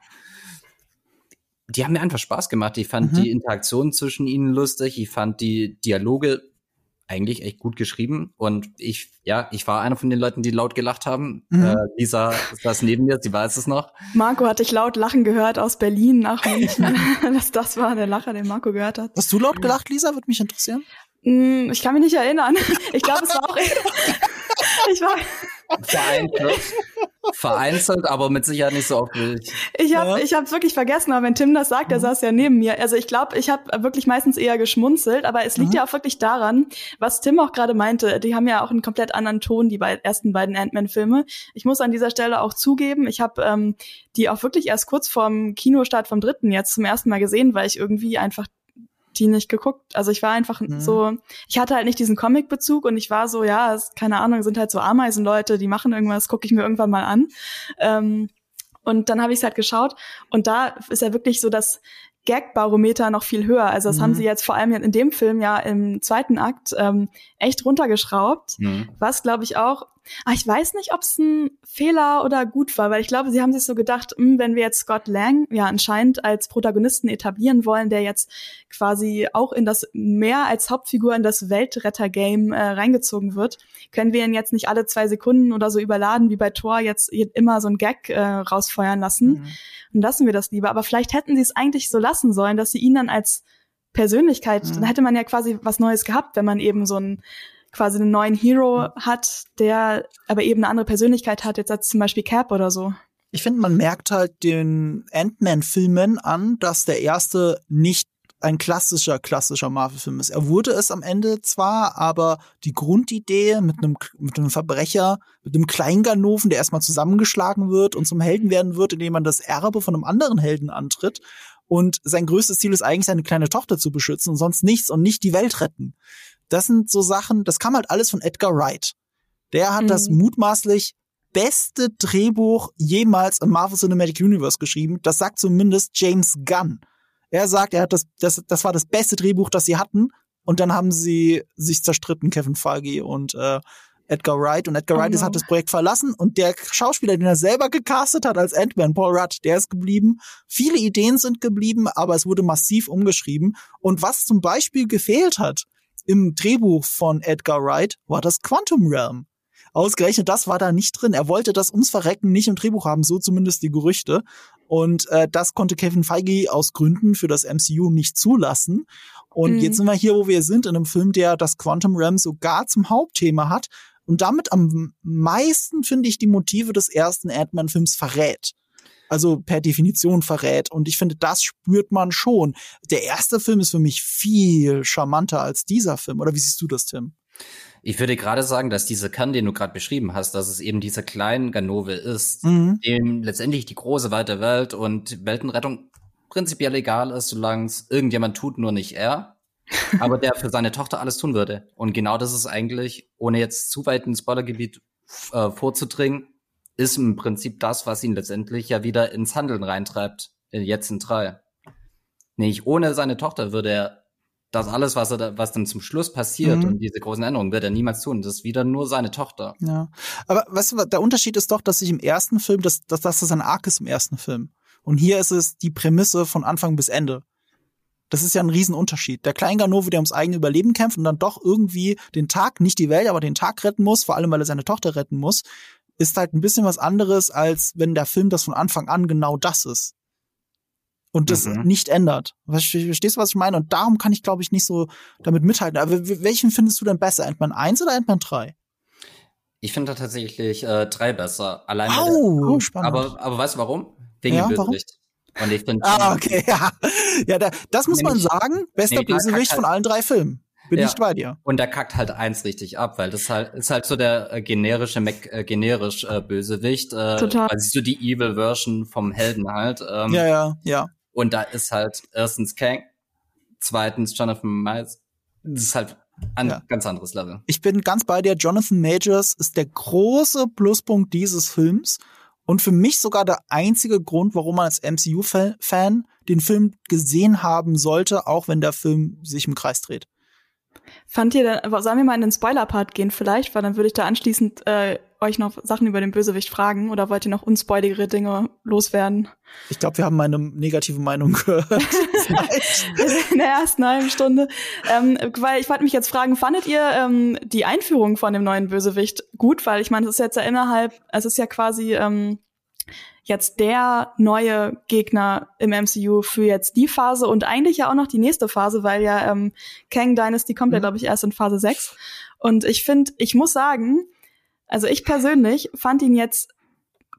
die haben mir einfach Spaß gemacht. Ich fand mhm. die Interaktion zwischen ihnen lustig, ich fand die Dialoge eigentlich echt gut geschrieben. Und ich, ja, ich war einer von den Leuten, die laut gelacht haben. Mhm. Äh, Lisa saß neben mir, sie weiß es noch. Marco hatte ich laut lachen gehört aus Berlin nach München. das, das war der Lacher, den Marco gehört hat. Hast du laut gelacht, Lisa? Würde mich interessieren. Mm, ich kann mich nicht erinnern. Ich glaube, es war auch. ich war. Vereinzelt. Vereinzelt, aber mit Sicherheit nicht so oft wie ich. Ich habe ja. ich hab's wirklich vergessen, aber wenn Tim das sagt, der mhm. saß ja neben mir. Also ich glaube, ich habe wirklich meistens eher geschmunzelt, aber es liegt mhm. ja auch wirklich daran, was Tim auch gerade meinte, die haben ja auch einen komplett anderen Ton, die beid, ersten beiden Ant-Man-Filme. Ich muss an dieser Stelle auch zugeben, ich habe ähm, die auch wirklich erst kurz vorm Kinostart vom dritten jetzt zum ersten Mal gesehen, weil ich irgendwie einfach die nicht geguckt. Also ich war einfach mhm. so, ich hatte halt nicht diesen Comic-Bezug und ich war so, ja, keine Ahnung, sind halt so Ameisenleute, die machen irgendwas, gucke ich mir irgendwann mal an. Ähm, und dann habe ich es halt geschaut und da ist ja wirklich so das Gag-Barometer noch viel höher. Also das mhm. haben sie jetzt vor allem in dem Film ja im zweiten Akt ähm, echt runtergeschraubt, mhm. was glaube ich auch Ah, ich weiß nicht, ob es ein Fehler oder gut war, weil ich glaube, sie haben sich so gedacht, mh, hm, wenn wir jetzt Scott Lang ja anscheinend als Protagonisten etablieren wollen, der jetzt quasi auch in das mehr als Hauptfigur in das Weltretter-Game äh, reingezogen wird, können wir ihn jetzt nicht alle zwei Sekunden oder so überladen, wie bei Thor jetzt immer so ein Gag äh, rausfeuern lassen. Mhm. Und lassen wir das lieber. Aber vielleicht hätten sie es eigentlich so lassen sollen, dass sie ihn dann als Persönlichkeit, mhm. dann hätte man ja quasi was Neues gehabt, wenn man eben so ein quasi einen neuen Hero hat, der aber eben eine andere Persönlichkeit hat, jetzt als zum Beispiel Cap oder so. Ich finde, man merkt halt den Ant-Man-Filmen an, dass der erste nicht ein klassischer, klassischer Marvel-Film ist. Er wurde es am Ende zwar, aber die Grundidee mit einem, mit einem Verbrecher, mit einem Kleinganoven, der erstmal zusammengeschlagen wird und zum Helden werden wird, indem man das Erbe von einem anderen Helden antritt. Und sein größtes Ziel ist eigentlich, seine kleine Tochter zu beschützen und sonst nichts und nicht die Welt retten. Das sind so Sachen, das kam halt alles von Edgar Wright. Der hat mhm. das mutmaßlich beste Drehbuch jemals im Marvel Cinematic Universe geschrieben. Das sagt zumindest James Gunn. Er sagt, er hat das, das, das war das beste Drehbuch, das sie hatten. Und dann haben sie sich zerstritten, Kevin Feige und äh, Edgar Wright. Und Edgar oh Wright no. hat das Projekt verlassen und der Schauspieler, den er selber gecastet hat als Ant-Man, Paul Rudd, der ist geblieben. Viele Ideen sind geblieben, aber es wurde massiv umgeschrieben. Und was zum Beispiel gefehlt hat im Drehbuch von Edgar Wright, war das Quantum Realm. Ausgerechnet das war da nicht drin. Er wollte das ums Verrecken nicht im Drehbuch haben, so zumindest die Gerüchte. Und äh, das konnte Kevin Feige aus Gründen für das MCU nicht zulassen. Und mhm. jetzt sind wir hier, wo wir sind, in einem Film, der das Quantum Realm sogar zum Hauptthema hat und damit am meisten, finde ich, die Motive des ersten Ant-Man-Films verrät. Also per Definition verrät. Und ich finde, das spürt man schon. Der erste Film ist für mich viel charmanter als dieser Film. Oder wie siehst du das, Tim? Ich würde gerade sagen, dass dieser Kern, den du gerade beschrieben hast, dass es eben dieser kleine Ganove ist, mhm. dem letztendlich die große weite Welt und Weltenrettung prinzipiell egal ist, solange es irgendjemand tut, nur nicht er. aber der für seine Tochter alles tun würde. Und genau das ist eigentlich, ohne jetzt zu weit ins Spoilergebiet äh, vorzudringen, ist im Prinzip das, was ihn letztendlich ja wieder ins Handeln reintreibt, äh, jetzt in drei. Nicht ohne seine Tochter würde er das alles, was er da, was dann zum Schluss passiert mhm. und diese großen Änderungen wird er niemals tun. Das ist wieder nur seine Tochter. Ja. Aber weißt du, der Unterschied ist doch, dass sich im ersten Film, dass, dass, dass das ein Arc ist im ersten Film. Und hier ist es die Prämisse von Anfang bis Ende. Das ist ja ein Riesenunterschied. Der Kleinganove, der ums eigene Überleben kämpft und dann doch irgendwie den Tag, nicht die Welt, aber den Tag retten muss, vor allem weil er seine Tochter retten muss, ist halt ein bisschen was anderes, als wenn der Film das von Anfang an genau das ist und das mhm. nicht ändert. Verstehst du, was ich meine? Und darum kann ich, glaube ich, nicht so damit mithalten. Aber welchen findest du denn besser? Ant-Man 1 oder Ant-Man 3? Ich finde tatsächlich äh, 3 besser. Allein oh, der, spannend. Aber, aber weißt du warum? Wegen ja, dem Bösewicht. Und ich finde. Ah, okay, ja. Ja, da, das muss man sagen. Bester nee, Bösewicht von allen drei Filmen. Bin ja. ich bei dir. Und der kackt halt eins richtig ab, weil das halt ist halt so der äh, generische Mac, äh, generisch äh, Bösewicht. Äh, Total. Also so die Evil Version vom Helden halt. Ähm, ja, ja, ja. Und da ist halt erstens Kang, zweitens Jonathan Miles. Das ist halt ein ja. ganz anderes Level. Ich bin ganz bei dir. Jonathan Majors ist der große Pluspunkt dieses Films und für mich sogar der einzige Grund, warum man als MCU-Fan den Film gesehen haben sollte, auch wenn der Film sich im Kreis dreht. Fand ihr, dann, sollen wir mal in den Spoiler-Part gehen vielleicht, weil dann würde ich da anschließend äh, euch noch Sachen über den Bösewicht fragen oder wollt ihr noch unspoiligere Dinge loswerden? Ich glaube, wir haben meine negative Meinung gehört. in der ersten halben Stunde. Ähm, weil ich wollte mich jetzt fragen, fandet ihr ähm, die Einführung von dem neuen Bösewicht gut? Weil ich meine, es ist jetzt ja innerhalb, es ist ja quasi ähm, jetzt der neue Gegner im MCU für jetzt die Phase und eigentlich ja auch noch die nächste Phase, weil ja ähm, Kang Dynasty kommt ja, mhm. glaube ich, erst in Phase 6. Und ich finde, ich muss sagen, also ich persönlich fand ihn jetzt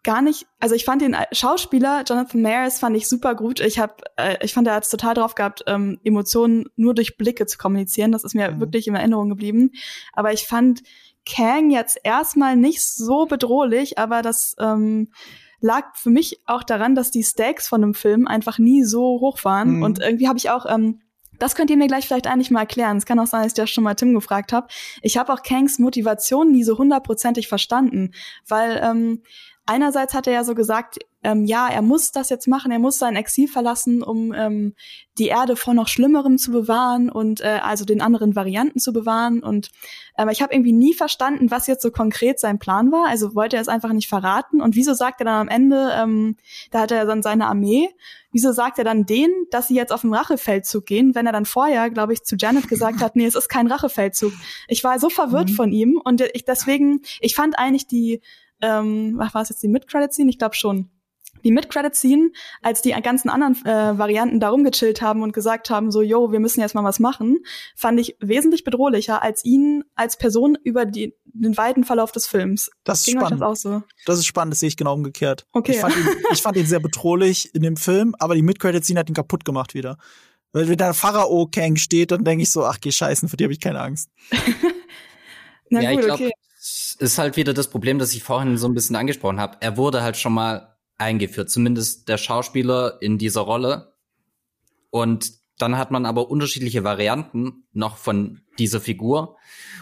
gar nicht, also ich fand den Schauspieler Jonathan Mayers fand ich super gut. Ich habe, äh, ich fand er hat total drauf gehabt, ähm, Emotionen nur durch Blicke zu kommunizieren. Das ist mir mhm. wirklich in Erinnerung geblieben. Aber ich fand Kang jetzt erstmal nicht so bedrohlich, aber das ähm, lag für mich auch daran, dass die Stakes von dem Film einfach nie so hoch waren. Mhm. Und irgendwie habe ich auch ähm, das könnt ihr mir gleich vielleicht eigentlich mal erklären. Es kann auch sein, dass ich das schon mal Tim gefragt habe. Ich habe auch Kangs Motivation nie so hundertprozentig verstanden, weil ähm, einerseits hat er ja so gesagt, ähm, ja, er muss das jetzt machen, er muss sein Exil verlassen, um ähm, die Erde vor noch Schlimmerem zu bewahren und äh, also den anderen Varianten zu bewahren. Und ähm, ich habe irgendwie nie verstanden, was jetzt so konkret sein Plan war. Also wollte er es einfach nicht verraten. Und wieso sagt er dann am Ende, ähm, da hat er dann seine Armee, wieso sagt er dann denen, dass sie jetzt auf den Rachefeldzug gehen, wenn er dann vorher, glaube ich, zu Janet gesagt hat, nee, es ist kein Rachefeldzug. Ich war so verwirrt mhm. von ihm und ich deswegen, ich fand eigentlich die, ähm, was war es jetzt, die Mid-Credit-Scene? Ich glaube schon die Mid-Credit-Scene, als die ganzen anderen äh, Varianten darum gechillt haben und gesagt haben, so, yo, wir müssen jetzt mal was machen, fand ich wesentlich bedrohlicher als ihn als Person über die, den weiten Verlauf des Films. Das ist Ging spannend. Das, auch so? das ist spannend, das sehe ich genau umgekehrt. Okay. Ich fand, ihn, ich fand ihn sehr bedrohlich in dem Film, aber die Mid-Credit-Scene hat ihn kaputt gemacht wieder. Weil wenn da Pharao Kang steht, dann denke ich so, ach geh scheißen, für die habe ich keine Angst. Na ja, gut, ich glaube, okay. Ist halt wieder das Problem, das ich vorhin so ein bisschen angesprochen habe. Er wurde halt schon mal eingeführt, zumindest der Schauspieler in dieser Rolle. Und dann hat man aber unterschiedliche Varianten noch von dieser Figur.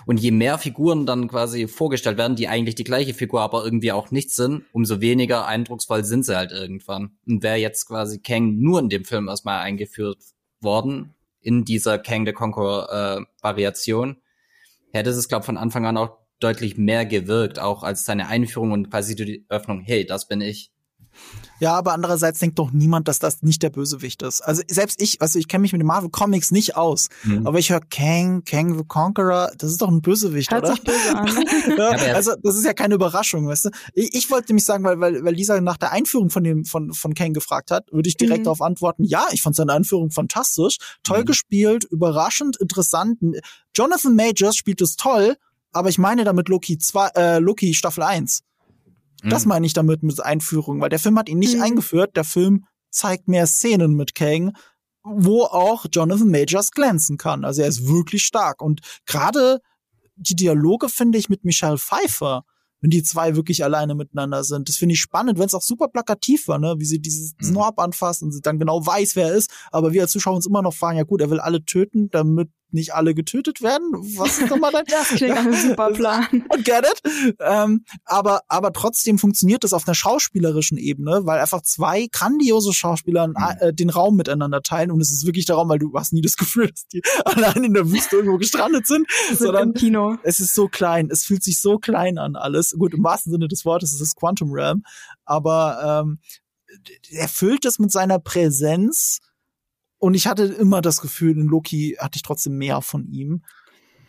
Und je mehr Figuren dann quasi vorgestellt werden, die eigentlich die gleiche Figur, aber irgendwie auch nicht sind, umso weniger eindrucksvoll sind sie halt irgendwann. Und wäre jetzt quasi Kang nur in dem Film erstmal eingeführt worden, in dieser Kang the Conqueror äh, Variation, hätte es, glaube von Anfang an auch deutlich mehr gewirkt, auch als seine Einführung und quasi die Öffnung, hey, das bin ich. Ja, aber andererseits denkt doch niemand, dass das nicht der Bösewicht ist. Also selbst ich, also ich kenne mich mit den Marvel Comics nicht aus, mhm. aber ich höre Kang, Kang the Conqueror, das ist doch ein Bösewicht, Hört oder? Sich böse an. ja, also das ist ja keine Überraschung, weißt du? Ich, ich wollte nämlich sagen, weil, weil, weil Lisa nach der Einführung von dem von von Kang gefragt hat, würde ich direkt mhm. darauf antworten: Ja, ich fand seine Einführung fantastisch, toll mhm. gespielt, überraschend, interessant. Jonathan Majors spielt es toll, aber ich meine damit Loki 2, äh, Loki Staffel 1. Das mhm. meine ich damit mit Einführung, weil der Film hat ihn nicht mhm. eingeführt. Der Film zeigt mehr Szenen mit Kang, wo auch Jonathan Majors glänzen kann. Also er ist wirklich stark. Und gerade die Dialoge finde ich mit Michelle Pfeiffer, wenn die zwei wirklich alleine miteinander sind. Das finde ich spannend, wenn es auch super plakativ war, ne? wie sie dieses mhm. Snorb anfasst und sie dann genau weiß, wer er ist. Aber wir als Zuschauer uns immer noch fragen, ja gut, er will alle töten, damit nicht alle getötet werden. Was ist nochmal dein? das klingt einem super Plan. Get it? Ähm, aber, aber trotzdem funktioniert das auf einer schauspielerischen Ebene, weil einfach zwei grandiose Schauspieler mhm. äh, den Raum miteinander teilen und es ist wirklich der Raum, weil du hast nie das Gefühl, dass die allein in der Wüste irgendwo gestrandet sind, sind sondern Kino. es ist so klein, es fühlt sich so klein an alles. Gut, im wahrsten Sinne des Wortes, es ist Quantum Realm, aber ähm, er füllt es mit seiner Präsenz und ich hatte immer das Gefühl, in Loki hatte ich trotzdem mehr von ihm.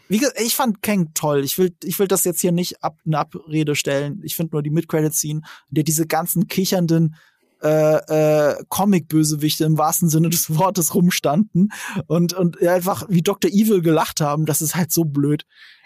Wie gesagt, ich fand Kang toll. Ich will, ich will das jetzt hier nicht ab, eine Abrede stellen. Ich finde nur die Mid-Credit-Scene, der diese ganzen kichernden äh, äh, Comic-Bösewichte im wahrsten Sinne des Wortes rumstanden und, und einfach wie Dr. Evil gelacht haben. Das ist halt so blöd.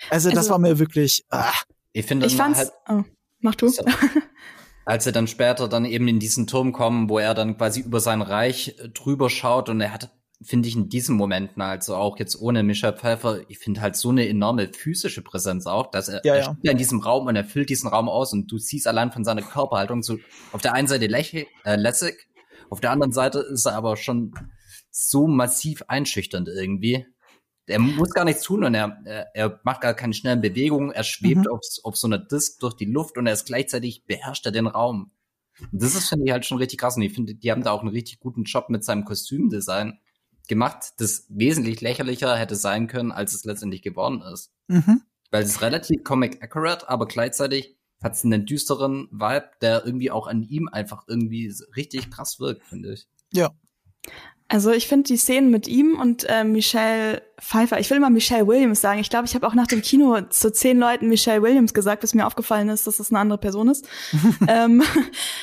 Also, also das war mir wirklich. Ah. Ich finde, ich fand's. Halt, oh, mach du. als sie dann später dann eben in diesen Turm kommen, wo er dann quasi über sein Reich äh, drüber schaut und er hat, finde ich, in diesen Momenten, also auch jetzt ohne Michelle Pfeiffer, ich finde halt so eine enorme physische Präsenz auch, dass er, ja, er steht in diesem Raum und er füllt diesen Raum aus und du siehst allein von seiner Körperhaltung so auf der einen Seite äh, lässig, auf der anderen Seite ist er aber schon so massiv einschüchternd irgendwie er muss gar nichts tun und er, er macht gar keine schnellen Bewegungen. Er schwebt mhm. auf, auf so einer Disk durch die Luft und er ist gleichzeitig beherrscht er den Raum. Und das ist, finde ich, halt schon richtig krass. Und ich finde, die haben da auch einen richtig guten Job mit seinem Kostümdesign gemacht, das wesentlich lächerlicher hätte sein können, als es letztendlich geworden ist. Mhm. Weil es ist relativ comic accurate, aber gleichzeitig hat es einen düsteren Vibe, der irgendwie auch an ihm einfach irgendwie richtig krass wirkt, finde ich. Ja. Also ich finde die Szenen mit ihm und äh, Michelle Pfeiffer, ich will immer Michelle Williams sagen. Ich glaube, ich habe auch nach dem Kino zu zehn Leuten Michelle Williams gesagt, bis mir aufgefallen ist, dass das eine andere Person ist. ähm,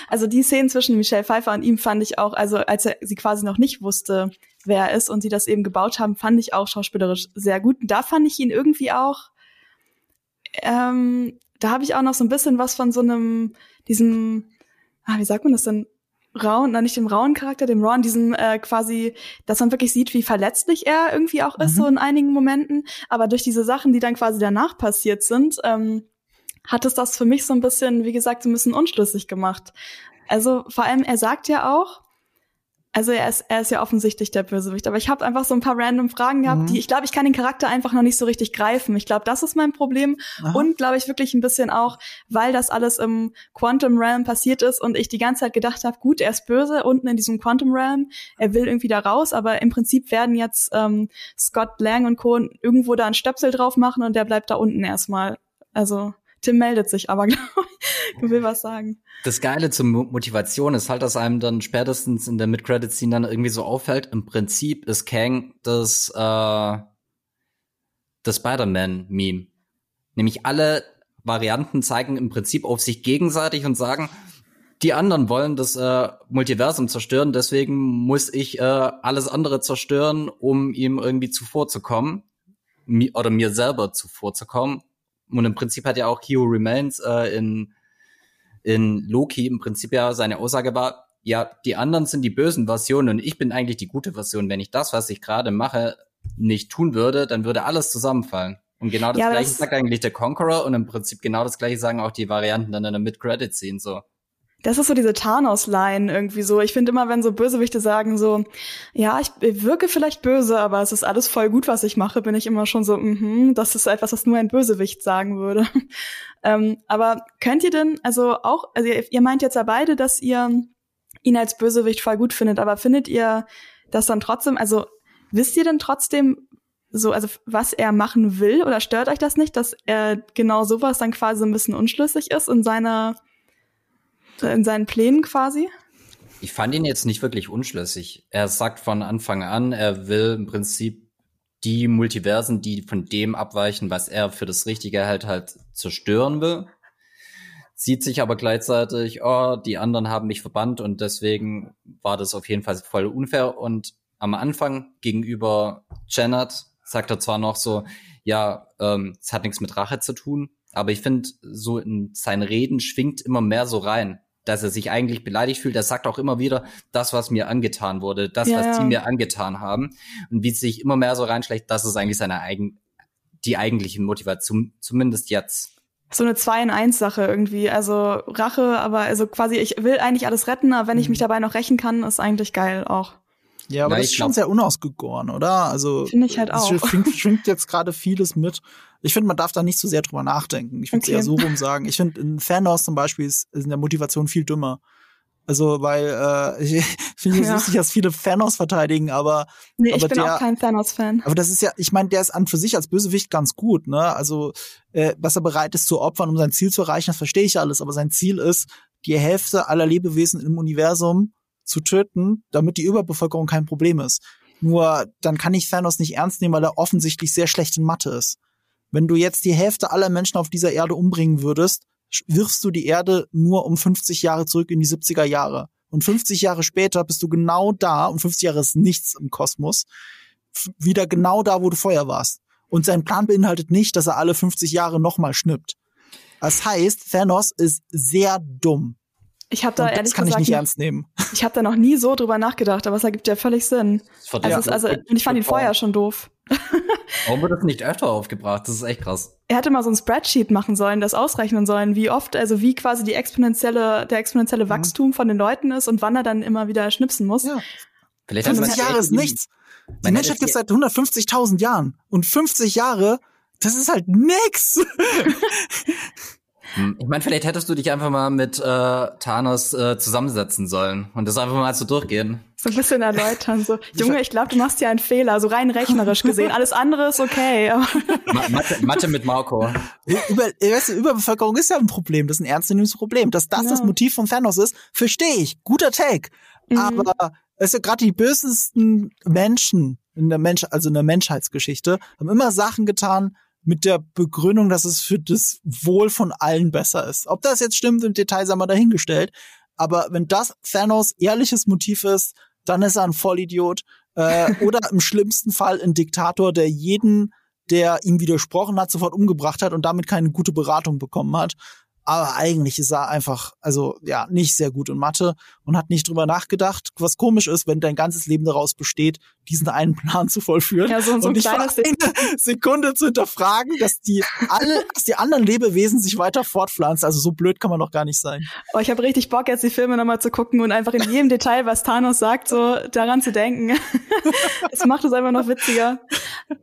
also die Szenen zwischen Michelle Pfeiffer und ihm fand ich auch, also als er sie quasi noch nicht wusste, wer er ist und sie das eben gebaut haben, fand ich auch schauspielerisch sehr gut. Und da fand ich ihn irgendwie auch, ähm, da habe ich auch noch so ein bisschen was von so einem, diesem, ah, wie sagt man das denn? Rauen, na nicht dem rauen Charakter, dem Ron, diesem äh, quasi, dass man wirklich sieht, wie verletzlich er irgendwie auch ist, mhm. so in einigen Momenten. Aber durch diese Sachen, die dann quasi danach passiert sind, ähm, hat es das für mich so ein bisschen, wie gesagt, so ein bisschen unschlüssig gemacht. Also vor allem, er sagt ja auch, also er ist, er ist ja offensichtlich der Bösewicht, aber ich habe einfach so ein paar random Fragen gehabt, mhm. die ich glaube, ich kann den Charakter einfach noch nicht so richtig greifen. Ich glaube, das ist mein Problem Aha. und glaube ich wirklich ein bisschen auch, weil das alles im Quantum Realm passiert ist und ich die ganze Zeit gedacht habe, gut, er ist böse unten in diesem Quantum Realm, er will irgendwie da raus, aber im Prinzip werden jetzt ähm, Scott Lang und Co. irgendwo da einen Stöpsel drauf machen und der bleibt da unten erstmal. Also Tim meldet sich aber, glaube ich, will was sagen. Das Geile zur Motivation ist halt, dass einem dann spätestens in der Mid-Credit-Scene dann irgendwie so auffällt, im Prinzip ist Kang das, äh, das Spider-Man-Meme. Nämlich alle Varianten zeigen im Prinzip auf sich gegenseitig und sagen, die anderen wollen das äh, Multiversum zerstören, deswegen muss ich äh, alles andere zerstören, um ihm irgendwie zuvorzukommen. Mi oder mir selber zuvorzukommen. Und im Prinzip hat ja auch Hero Remains äh, in, in Loki im Prinzip ja seine Aussage war, ja, die anderen sind die bösen Versionen und ich bin eigentlich die gute Version. Wenn ich das, was ich gerade mache, nicht tun würde, dann würde alles zusammenfallen. Und genau das ja, gleiche das sagt eigentlich der Conqueror und im Prinzip genau das gleiche sagen auch die Varianten dann in der Mid-Credit-Scene so. Das ist so diese Thanos-Line irgendwie so. Ich finde immer, wenn so Bösewichte sagen so, ja, ich wirke vielleicht böse, aber es ist alles voll gut, was ich mache, bin ich immer schon so, mhm, das ist etwas, was nur ein Bösewicht sagen würde. ähm, aber könnt ihr denn, also auch, also ihr, ihr meint jetzt ja beide, dass ihr ihn als Bösewicht voll gut findet, aber findet ihr das dann trotzdem, also wisst ihr denn trotzdem, so, also was er machen will oder stört euch das nicht, dass er genau sowas dann quasi ein bisschen unschlüssig ist in seiner, in seinen Plänen quasi? Ich fand ihn jetzt nicht wirklich unschlüssig. Er sagt von Anfang an, er will im Prinzip die Multiversen, die von dem abweichen, was er für das Richtige hält, halt zerstören will. Sieht sich aber gleichzeitig, oh, die anderen haben mich verbannt und deswegen war das auf jeden Fall voll unfair. Und am Anfang gegenüber Janet sagt er zwar noch so, ja, ähm, es hat nichts mit Rache zu tun, aber ich finde, so in seinen Reden schwingt immer mehr so rein dass er sich eigentlich beleidigt fühlt. Er sagt auch immer wieder, das, was mir angetan wurde, das, ja, was die mir angetan haben. Und wie es sich immer mehr so reinschlägt, das ist eigentlich seine eigen, die eigentliche Motivation, zumindest jetzt. So eine zwei in eins Sache irgendwie. Also Rache, aber also quasi, ich will eigentlich alles retten, aber wenn ich mich mhm. dabei noch rächen kann, ist eigentlich geil auch. Ja, aber ja, das ist schon sehr unausgegoren, oder? Also finde ich halt auch. Es schwingt, schwingt jetzt gerade vieles mit. Ich finde, man darf da nicht so sehr drüber nachdenken. Ich würde okay. eher so rum sagen. Ich finde, in Thanos zum Beispiel ist, ist in der Motivation viel dümmer. Also, weil äh, ich finde es ja. lustig, dass viele Thanos verteidigen, aber nee, aber ich bin der, auch kein Thanos-Fan. Aber das ist ja, ich meine, der ist an für sich als Bösewicht ganz gut, ne? Also, äh, was er bereit ist zu opfern, um sein Ziel zu erreichen, das verstehe ich alles. Aber sein Ziel ist, die Hälfte aller Lebewesen im Universum zu töten, damit die Überbevölkerung kein Problem ist. Nur dann kann ich Thanos nicht ernst nehmen, weil er offensichtlich sehr schlecht in Mathe ist. Wenn du jetzt die Hälfte aller Menschen auf dieser Erde umbringen würdest, wirfst du die Erde nur um 50 Jahre zurück in die 70er Jahre. Und 50 Jahre später bist du genau da, und 50 Jahre ist nichts im Kosmos, wieder genau da, wo du vorher warst. Und sein Plan beinhaltet nicht, dass er alle 50 Jahre nochmal schnippt. Das heißt, Thanos ist sehr dumm. Ich habe da und ehrlich das kann gesagt, ich nicht ernst nehmen. Ich habe da noch nie so drüber nachgedacht, aber es ergibt ja völlig Sinn. Also, ist, also und ich fand ihn vorher schon doof. Warum wird das nicht öfter aufgebracht? Das ist echt krass. Er hätte mal so ein Spreadsheet machen sollen, das ausrechnen sollen, wie oft, also wie quasi die exponentielle, der exponentielle mhm. Wachstum von den Leuten ist und wann er dann immer wieder schnipsen muss. Ja. Vielleicht 50 Jahre ist nichts. Die Menschheit gibt es seit 150.000 Jahren und 50 Jahre, das ist halt nix. Hm, ich meine, vielleicht hättest du dich einfach mal mit äh, Thanos äh, zusammensetzen sollen und das einfach mal so durchgehen. So ein bisschen erläutern, so, Junge, ich glaube, du machst ja einen Fehler, so rein rechnerisch gesehen. Alles andere ist okay. Ma Mathe, Mathe mit Marco. Über, weißt du, Überbevölkerung ist ja ein Problem, das ist ein ernstzunehmendes Problem. Dass das ja. das Motiv von Thanos ist, verstehe ich. Guter Take. Mhm. Aber es ist gerade die bösesten Menschen in der Mensch, also in der Menschheitsgeschichte, haben immer Sachen getan, mit der Begründung, dass es für das Wohl von allen besser ist. Ob das jetzt stimmt im Detail, sei mal dahingestellt. Aber wenn das Thanos ehrliches Motiv ist, dann ist er ein Vollidiot. Äh, oder im schlimmsten Fall ein Diktator, der jeden, der ihm widersprochen hat, sofort umgebracht hat und damit keine gute Beratung bekommen hat aber eigentlich ist er einfach, also ja, nicht sehr gut in Mathe und hat nicht drüber nachgedacht, was komisch ist, wenn dein ganzes Leben daraus besteht, diesen einen Plan zu vollführen ja, so, so und nicht für eine Sekunde zu hinterfragen, dass die alle, dass die anderen Lebewesen sich weiter fortpflanzen. Also so blöd kann man doch gar nicht sein. Oh, ich habe richtig Bock, jetzt die Filme nochmal zu gucken und einfach in jedem Detail, was Thanos sagt, so daran zu denken. das macht es einfach noch witziger.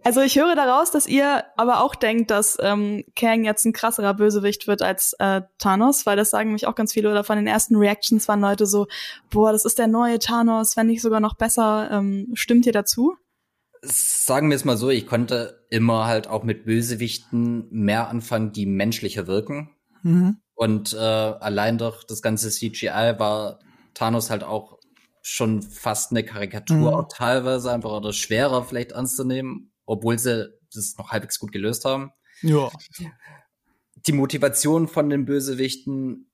Also ich höre daraus, dass ihr aber auch denkt, dass ähm, Kang jetzt ein krasserer Bösewicht wird als äh, Thanos, weil das sagen mich auch ganz viele oder von den ersten Reactions waren Leute so, boah, das ist der neue Thanos, wenn nicht sogar noch besser. Ähm, stimmt ihr dazu? Sagen wir es mal so, ich konnte immer halt auch mit Bösewichten mehr anfangen, die menschlicher wirken. Mhm. Und äh, allein durch das ganze CGI war Thanos halt auch schon fast eine Karikatur, mhm. auch teilweise einfach oder schwerer vielleicht anzunehmen, obwohl sie das noch halbwegs gut gelöst haben. Ja die Motivation von den Bösewichten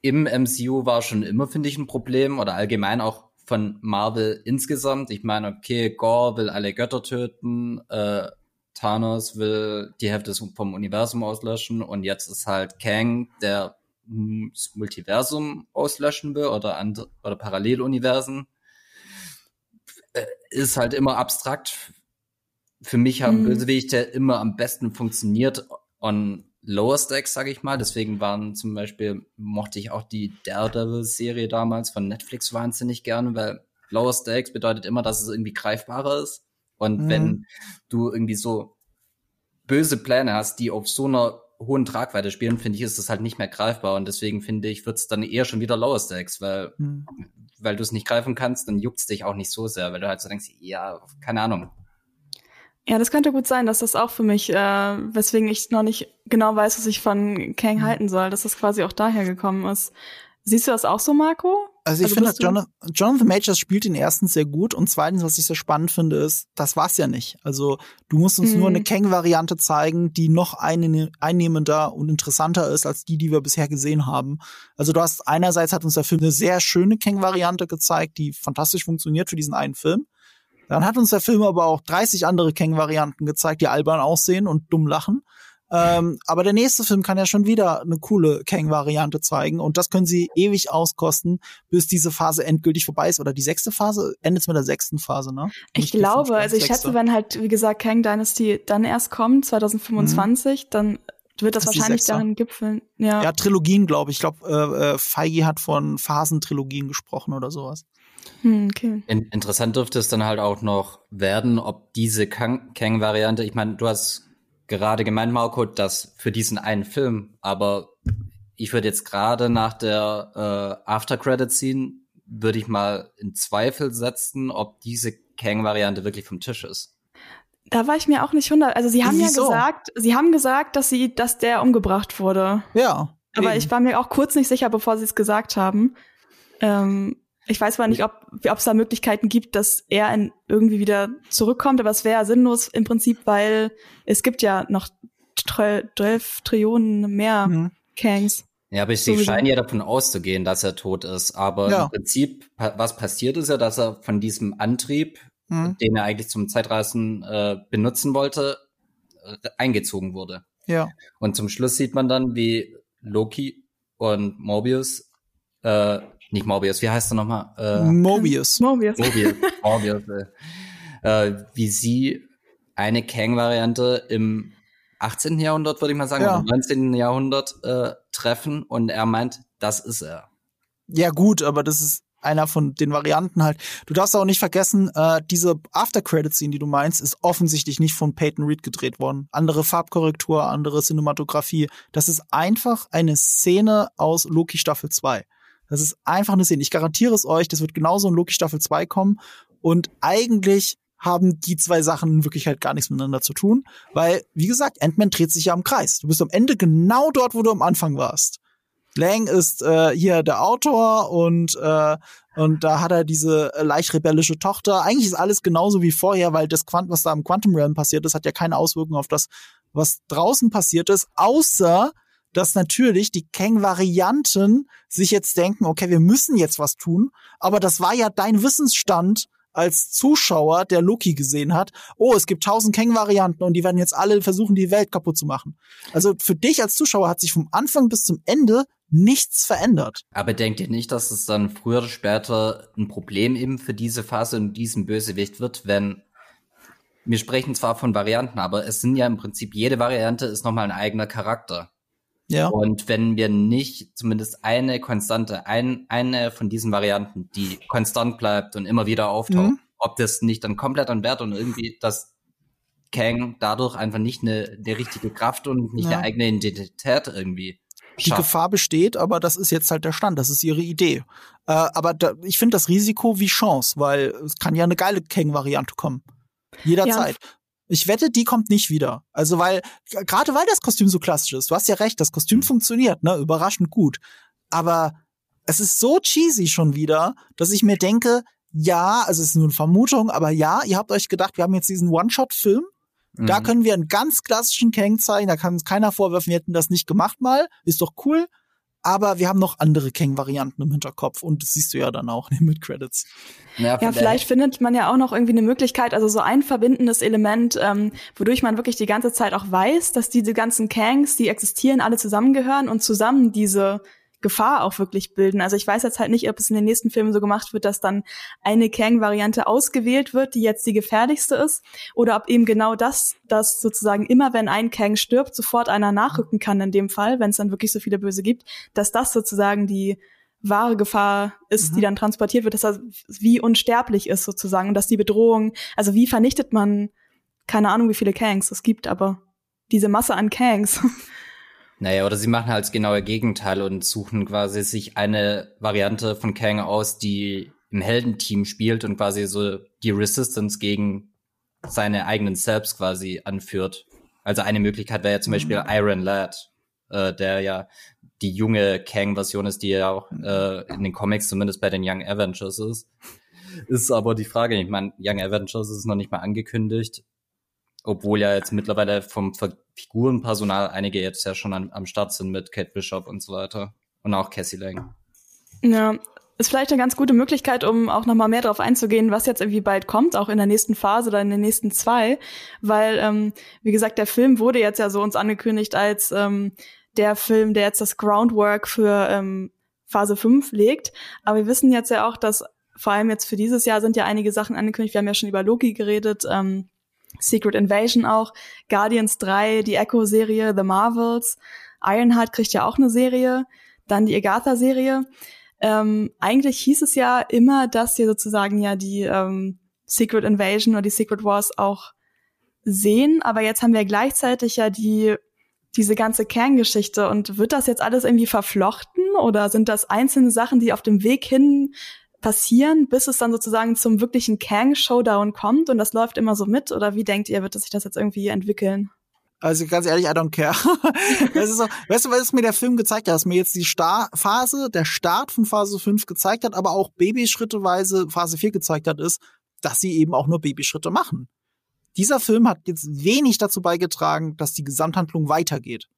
im MCU war schon immer, finde ich, ein Problem oder allgemein auch von Marvel insgesamt. Ich meine, okay, Gore will alle Götter töten, äh, Thanos will die Hälfte vom Universum auslöschen und jetzt ist halt Kang, der das Multiversum auslöschen will oder, and oder Paralleluniversen. Äh, ist halt immer abstrakt. Für mich haben mhm. Bösewichte immer am besten funktioniert und Lower Stacks, sage ich mal. Deswegen waren zum Beispiel, mochte ich auch die Daredevil-Serie damals von Netflix wahnsinnig gerne, weil Lower Stakes bedeutet immer, dass es irgendwie greifbarer ist. Und mhm. wenn du irgendwie so böse Pläne hast, die auf so einer hohen Tragweite spielen, finde ich, ist das halt nicht mehr greifbar. Und deswegen finde ich, wird es dann eher schon wieder Lower Stakes, weil, mhm. weil du es nicht greifen kannst, dann juckt es dich auch nicht so sehr, weil du halt so denkst, ja, keine Ahnung, Ja, das könnte gut sein, dass das auch für mich, äh, weswegen ich noch nicht genau weiß, was ich von Kang mhm. halten soll, dass das quasi auch daher gekommen ist. Siehst du das auch so, Marco? Also ich also finde, John, Jonathan Majors spielt ihn erstens sehr gut und zweitens, was ich sehr spannend finde, ist, das war's ja nicht. Also du musst uns mhm. nur eine Kang-Variante zeigen, die noch einnehmender und interessanter ist als die, die wir bisher gesehen haben. Also du hast einerseits hat uns der Film eine sehr schöne Kang-Variante gezeigt, die fantastisch funktioniert für diesen einen Film. Dann hat uns der Film aber auch 30 andere Kang-Varianten gezeigt, die albern aussehen und dumm lachen. Ähm, aber der nächste Film kann ja schon wieder eine coole Kang-Variante zeigen und das können sie ewig auskosten, bis diese Phase endgültig vorbei ist. Oder die sechste Phase endet mit der sechsten Phase, ne? Ich Nicht glaube, also ich schätze, wenn halt, wie gesagt, Kang Dynasty dann erst kommt, 2025, mhm. dann wird das, das wahrscheinlich darin gipfeln. Ja, ja Trilogien, glaube ich. Ich glaube, äh, äh, Feige hat von Phasentrilogien gesprochen oder sowas. Hm, okay. In interessant dürfte es dann halt auch noch werden, ob diese Kang-Variante, ich meine, du hast gerade gemeint, Marco, dass für diesen einen Film, aber ich würde jetzt gerade nach der äh, After-Credit-Scene, würde ich mal in Zweifel setzen, ob diese Kang-Variante wirklich vom Tisch ist. Da war ich mir auch nicht hundert. Also sie haben Wieso? ja gesagt, sie haben gesagt, dass sie, dass der umgebracht wurde. Ja. Aber eben. ich war mir auch kurz nicht sicher, bevor sie es gesagt haben. Ähm, ich weiß zwar nicht, ob es da Möglichkeiten gibt, dass er in, irgendwie wieder zurückkommt, aber es wäre sinnlos im Prinzip, weil es gibt ja noch 12 Trillionen mehr mhm. Kangs. Ja, aber sie scheinen ja davon auszugehen, dass er tot ist. Aber ja. im Prinzip, was passiert ist ja, dass er von diesem Antrieb, mhm. den er eigentlich zum Zeitreisen äh, benutzen wollte, eingezogen wurde. Ja. Und zum Schluss sieht man dann, wie Loki und Mobius äh, nicht Morbius, wie heißt er nochmal? Äh, Mobius. Mobius. Mobius. Mobius äh, äh, wie sie eine Kang-Variante im 18. Jahrhundert, würde ich mal sagen, ja. oder 19. Jahrhundert äh, treffen und er meint, das ist er. Ja gut, aber das ist einer von den Varianten halt. Du darfst auch nicht vergessen, äh, diese After-Credit-Scene, die du meinst, ist offensichtlich nicht von Peyton Reed gedreht worden. Andere Farbkorrektur, andere Cinematografie. Das ist einfach eine Szene aus Loki Staffel 2. Das ist einfach eine Szene. Ich garantiere es euch, das wird genauso in Loki Staffel 2 kommen. Und eigentlich haben die zwei Sachen wirklich halt gar nichts miteinander zu tun, weil, wie gesagt, Ant-Man dreht sich ja im Kreis. Du bist am Ende genau dort, wo du am Anfang warst. Lang ist äh, hier der Autor und äh, und da hat er diese äh, leicht rebellische Tochter. Eigentlich ist alles genauso wie vorher, weil das Quant was da im Quantum Realm passiert ist, hat ja keine Auswirkungen auf das, was draußen passiert ist, außer dass natürlich die Kang-Varianten sich jetzt denken, okay, wir müssen jetzt was tun, aber das war ja dein Wissensstand als Zuschauer, der Loki gesehen hat, oh, es gibt tausend Kang-Varianten und die werden jetzt alle versuchen, die Welt kaputt zu machen. Also für dich als Zuschauer hat sich vom Anfang bis zum Ende nichts verändert. Aber denkt ihr nicht, dass es dann früher oder später ein Problem eben für diese Phase und diesen Bösewicht wird, wenn wir sprechen zwar von Varianten, aber es sind ja im Prinzip jede Variante ist nochmal ein eigener Charakter. Ja. Und wenn wir nicht zumindest eine konstante, ein, eine von diesen Varianten, die konstant bleibt und immer wieder auftaucht, mhm. ob das nicht dann komplett an Wert und irgendwie, dass Kang dadurch einfach nicht eine, eine richtige Kraft und nicht ja. eine eigene Identität irgendwie die Gefahr besteht, aber das ist jetzt halt der Stand, das ist ihre Idee. Äh, aber da, ich finde das Risiko wie Chance, weil es kann ja eine geile Kang-Variante kommen. Jederzeit. Ja, ich wette, die kommt nicht wieder. Also weil, gerade weil das Kostüm so klassisch ist, du hast ja recht, das Kostüm mhm. funktioniert, ne, überraschend gut. Aber es ist so cheesy schon wieder, dass ich mir denke, ja, also es ist nur eine Vermutung, aber ja, ihr habt euch gedacht, wir haben jetzt diesen One-Shot-Film. Mhm. Da können wir einen ganz klassischen Kang zeigen, da kann uns keiner vorwerfen, wir hätten das nicht gemacht mal. Ist doch cool aber wir haben noch andere Kang-Varianten im Hinterkopf und das siehst du ja dann auch in den Mid-Credits. Ja, ja vielleicht findet man ja auch noch irgendwie eine Möglichkeit, also so ein verbindendes Element, ähm, wodurch man wirklich die ganze Zeit auch weiß, dass diese ganzen Kangs, die existieren, alle zusammengehören und zusammen diese Gefahr auch wirklich bilden. Also ich weiß jetzt halt nicht, ob es in den nächsten Filmen so gemacht wird, dass dann eine Kang-Variante ausgewählt wird, die jetzt die gefährlichste ist, oder ob eben genau das, dass sozusagen immer, wenn ein Kang stirbt, sofort einer nachrücken kann in dem Fall, wenn es dann wirklich so viele Böse gibt, dass das sozusagen die wahre Gefahr ist, mhm. die dann transportiert wird, dass er wie unsterblich ist sozusagen und dass die Bedrohung, also wie vernichtet man, keine Ahnung, wie viele Kangs es gibt, aber diese Masse an Kangs Naja, oder sie machen halt das genaue Gegenteil und suchen quasi sich eine Variante von Kang aus, die im Heldenteam spielt und quasi so die Resistance gegen seine eigenen Selbst quasi anführt. Also eine Möglichkeit wäre ja zum Beispiel mhm. Iron Lad, äh, der ja die junge Kang-Version ist, die ja auch äh, in den Comics zumindest bei den Young Avengers ist. Ist aber die Frage, ich meine, Young Avengers ist noch nicht mal angekündigt, obwohl ja jetzt mittlerweile vom Figurenpersonal einige jetzt ja schon an, am Start sind mit Kate Bishop und so weiter. Und auch Cassie Lang. Ja, ist vielleicht eine ganz gute Möglichkeit, um auch nochmal mehr darauf einzugehen, was jetzt irgendwie bald kommt, auch in der nächsten Phase oder in den nächsten zwei. Weil, ähm, wie gesagt, der Film wurde jetzt ja so uns angekündigt als ähm, der Film, der jetzt das Groundwork für ähm, Phase 5 legt. Aber wir wissen jetzt ja auch, dass vor allem jetzt für dieses Jahr sind ja einige Sachen angekündigt. Wir haben ja schon über Loki geredet, ähm, Secret Invasion auch, Guardians 3, die Echo-Serie, The Marvels, Ironheart kriegt ja auch eine Serie, dann die Agatha-Serie. Ähm, eigentlich hieß es ja immer, dass wir sozusagen ja die ähm, Secret Invasion oder die Secret Wars auch sehen, aber jetzt haben wir gleichzeitig ja die diese ganze Kerngeschichte und wird das jetzt alles irgendwie verflochten oder sind das einzelne Sachen, die auf dem Weg hin passieren, bis es dann sozusagen zum wirklichen Kang-Showdown kommt und das läuft immer so mit? Oder wie denkt ihr, wird sich das jetzt irgendwie entwickeln? Also ganz ehrlich, I don't care. das ist so, weißt du, was mir der Film gezeigt hat? Dass mir jetzt die Star Phase, der Start von Phase 5 gezeigt hat, aber auch Babyschritteweise Phase 4 gezeigt hat, ist, dass sie eben auch nur Babyschritte machen. Dieser Film hat jetzt wenig dazu beigetragen, dass die Gesamthandlung weitergeht.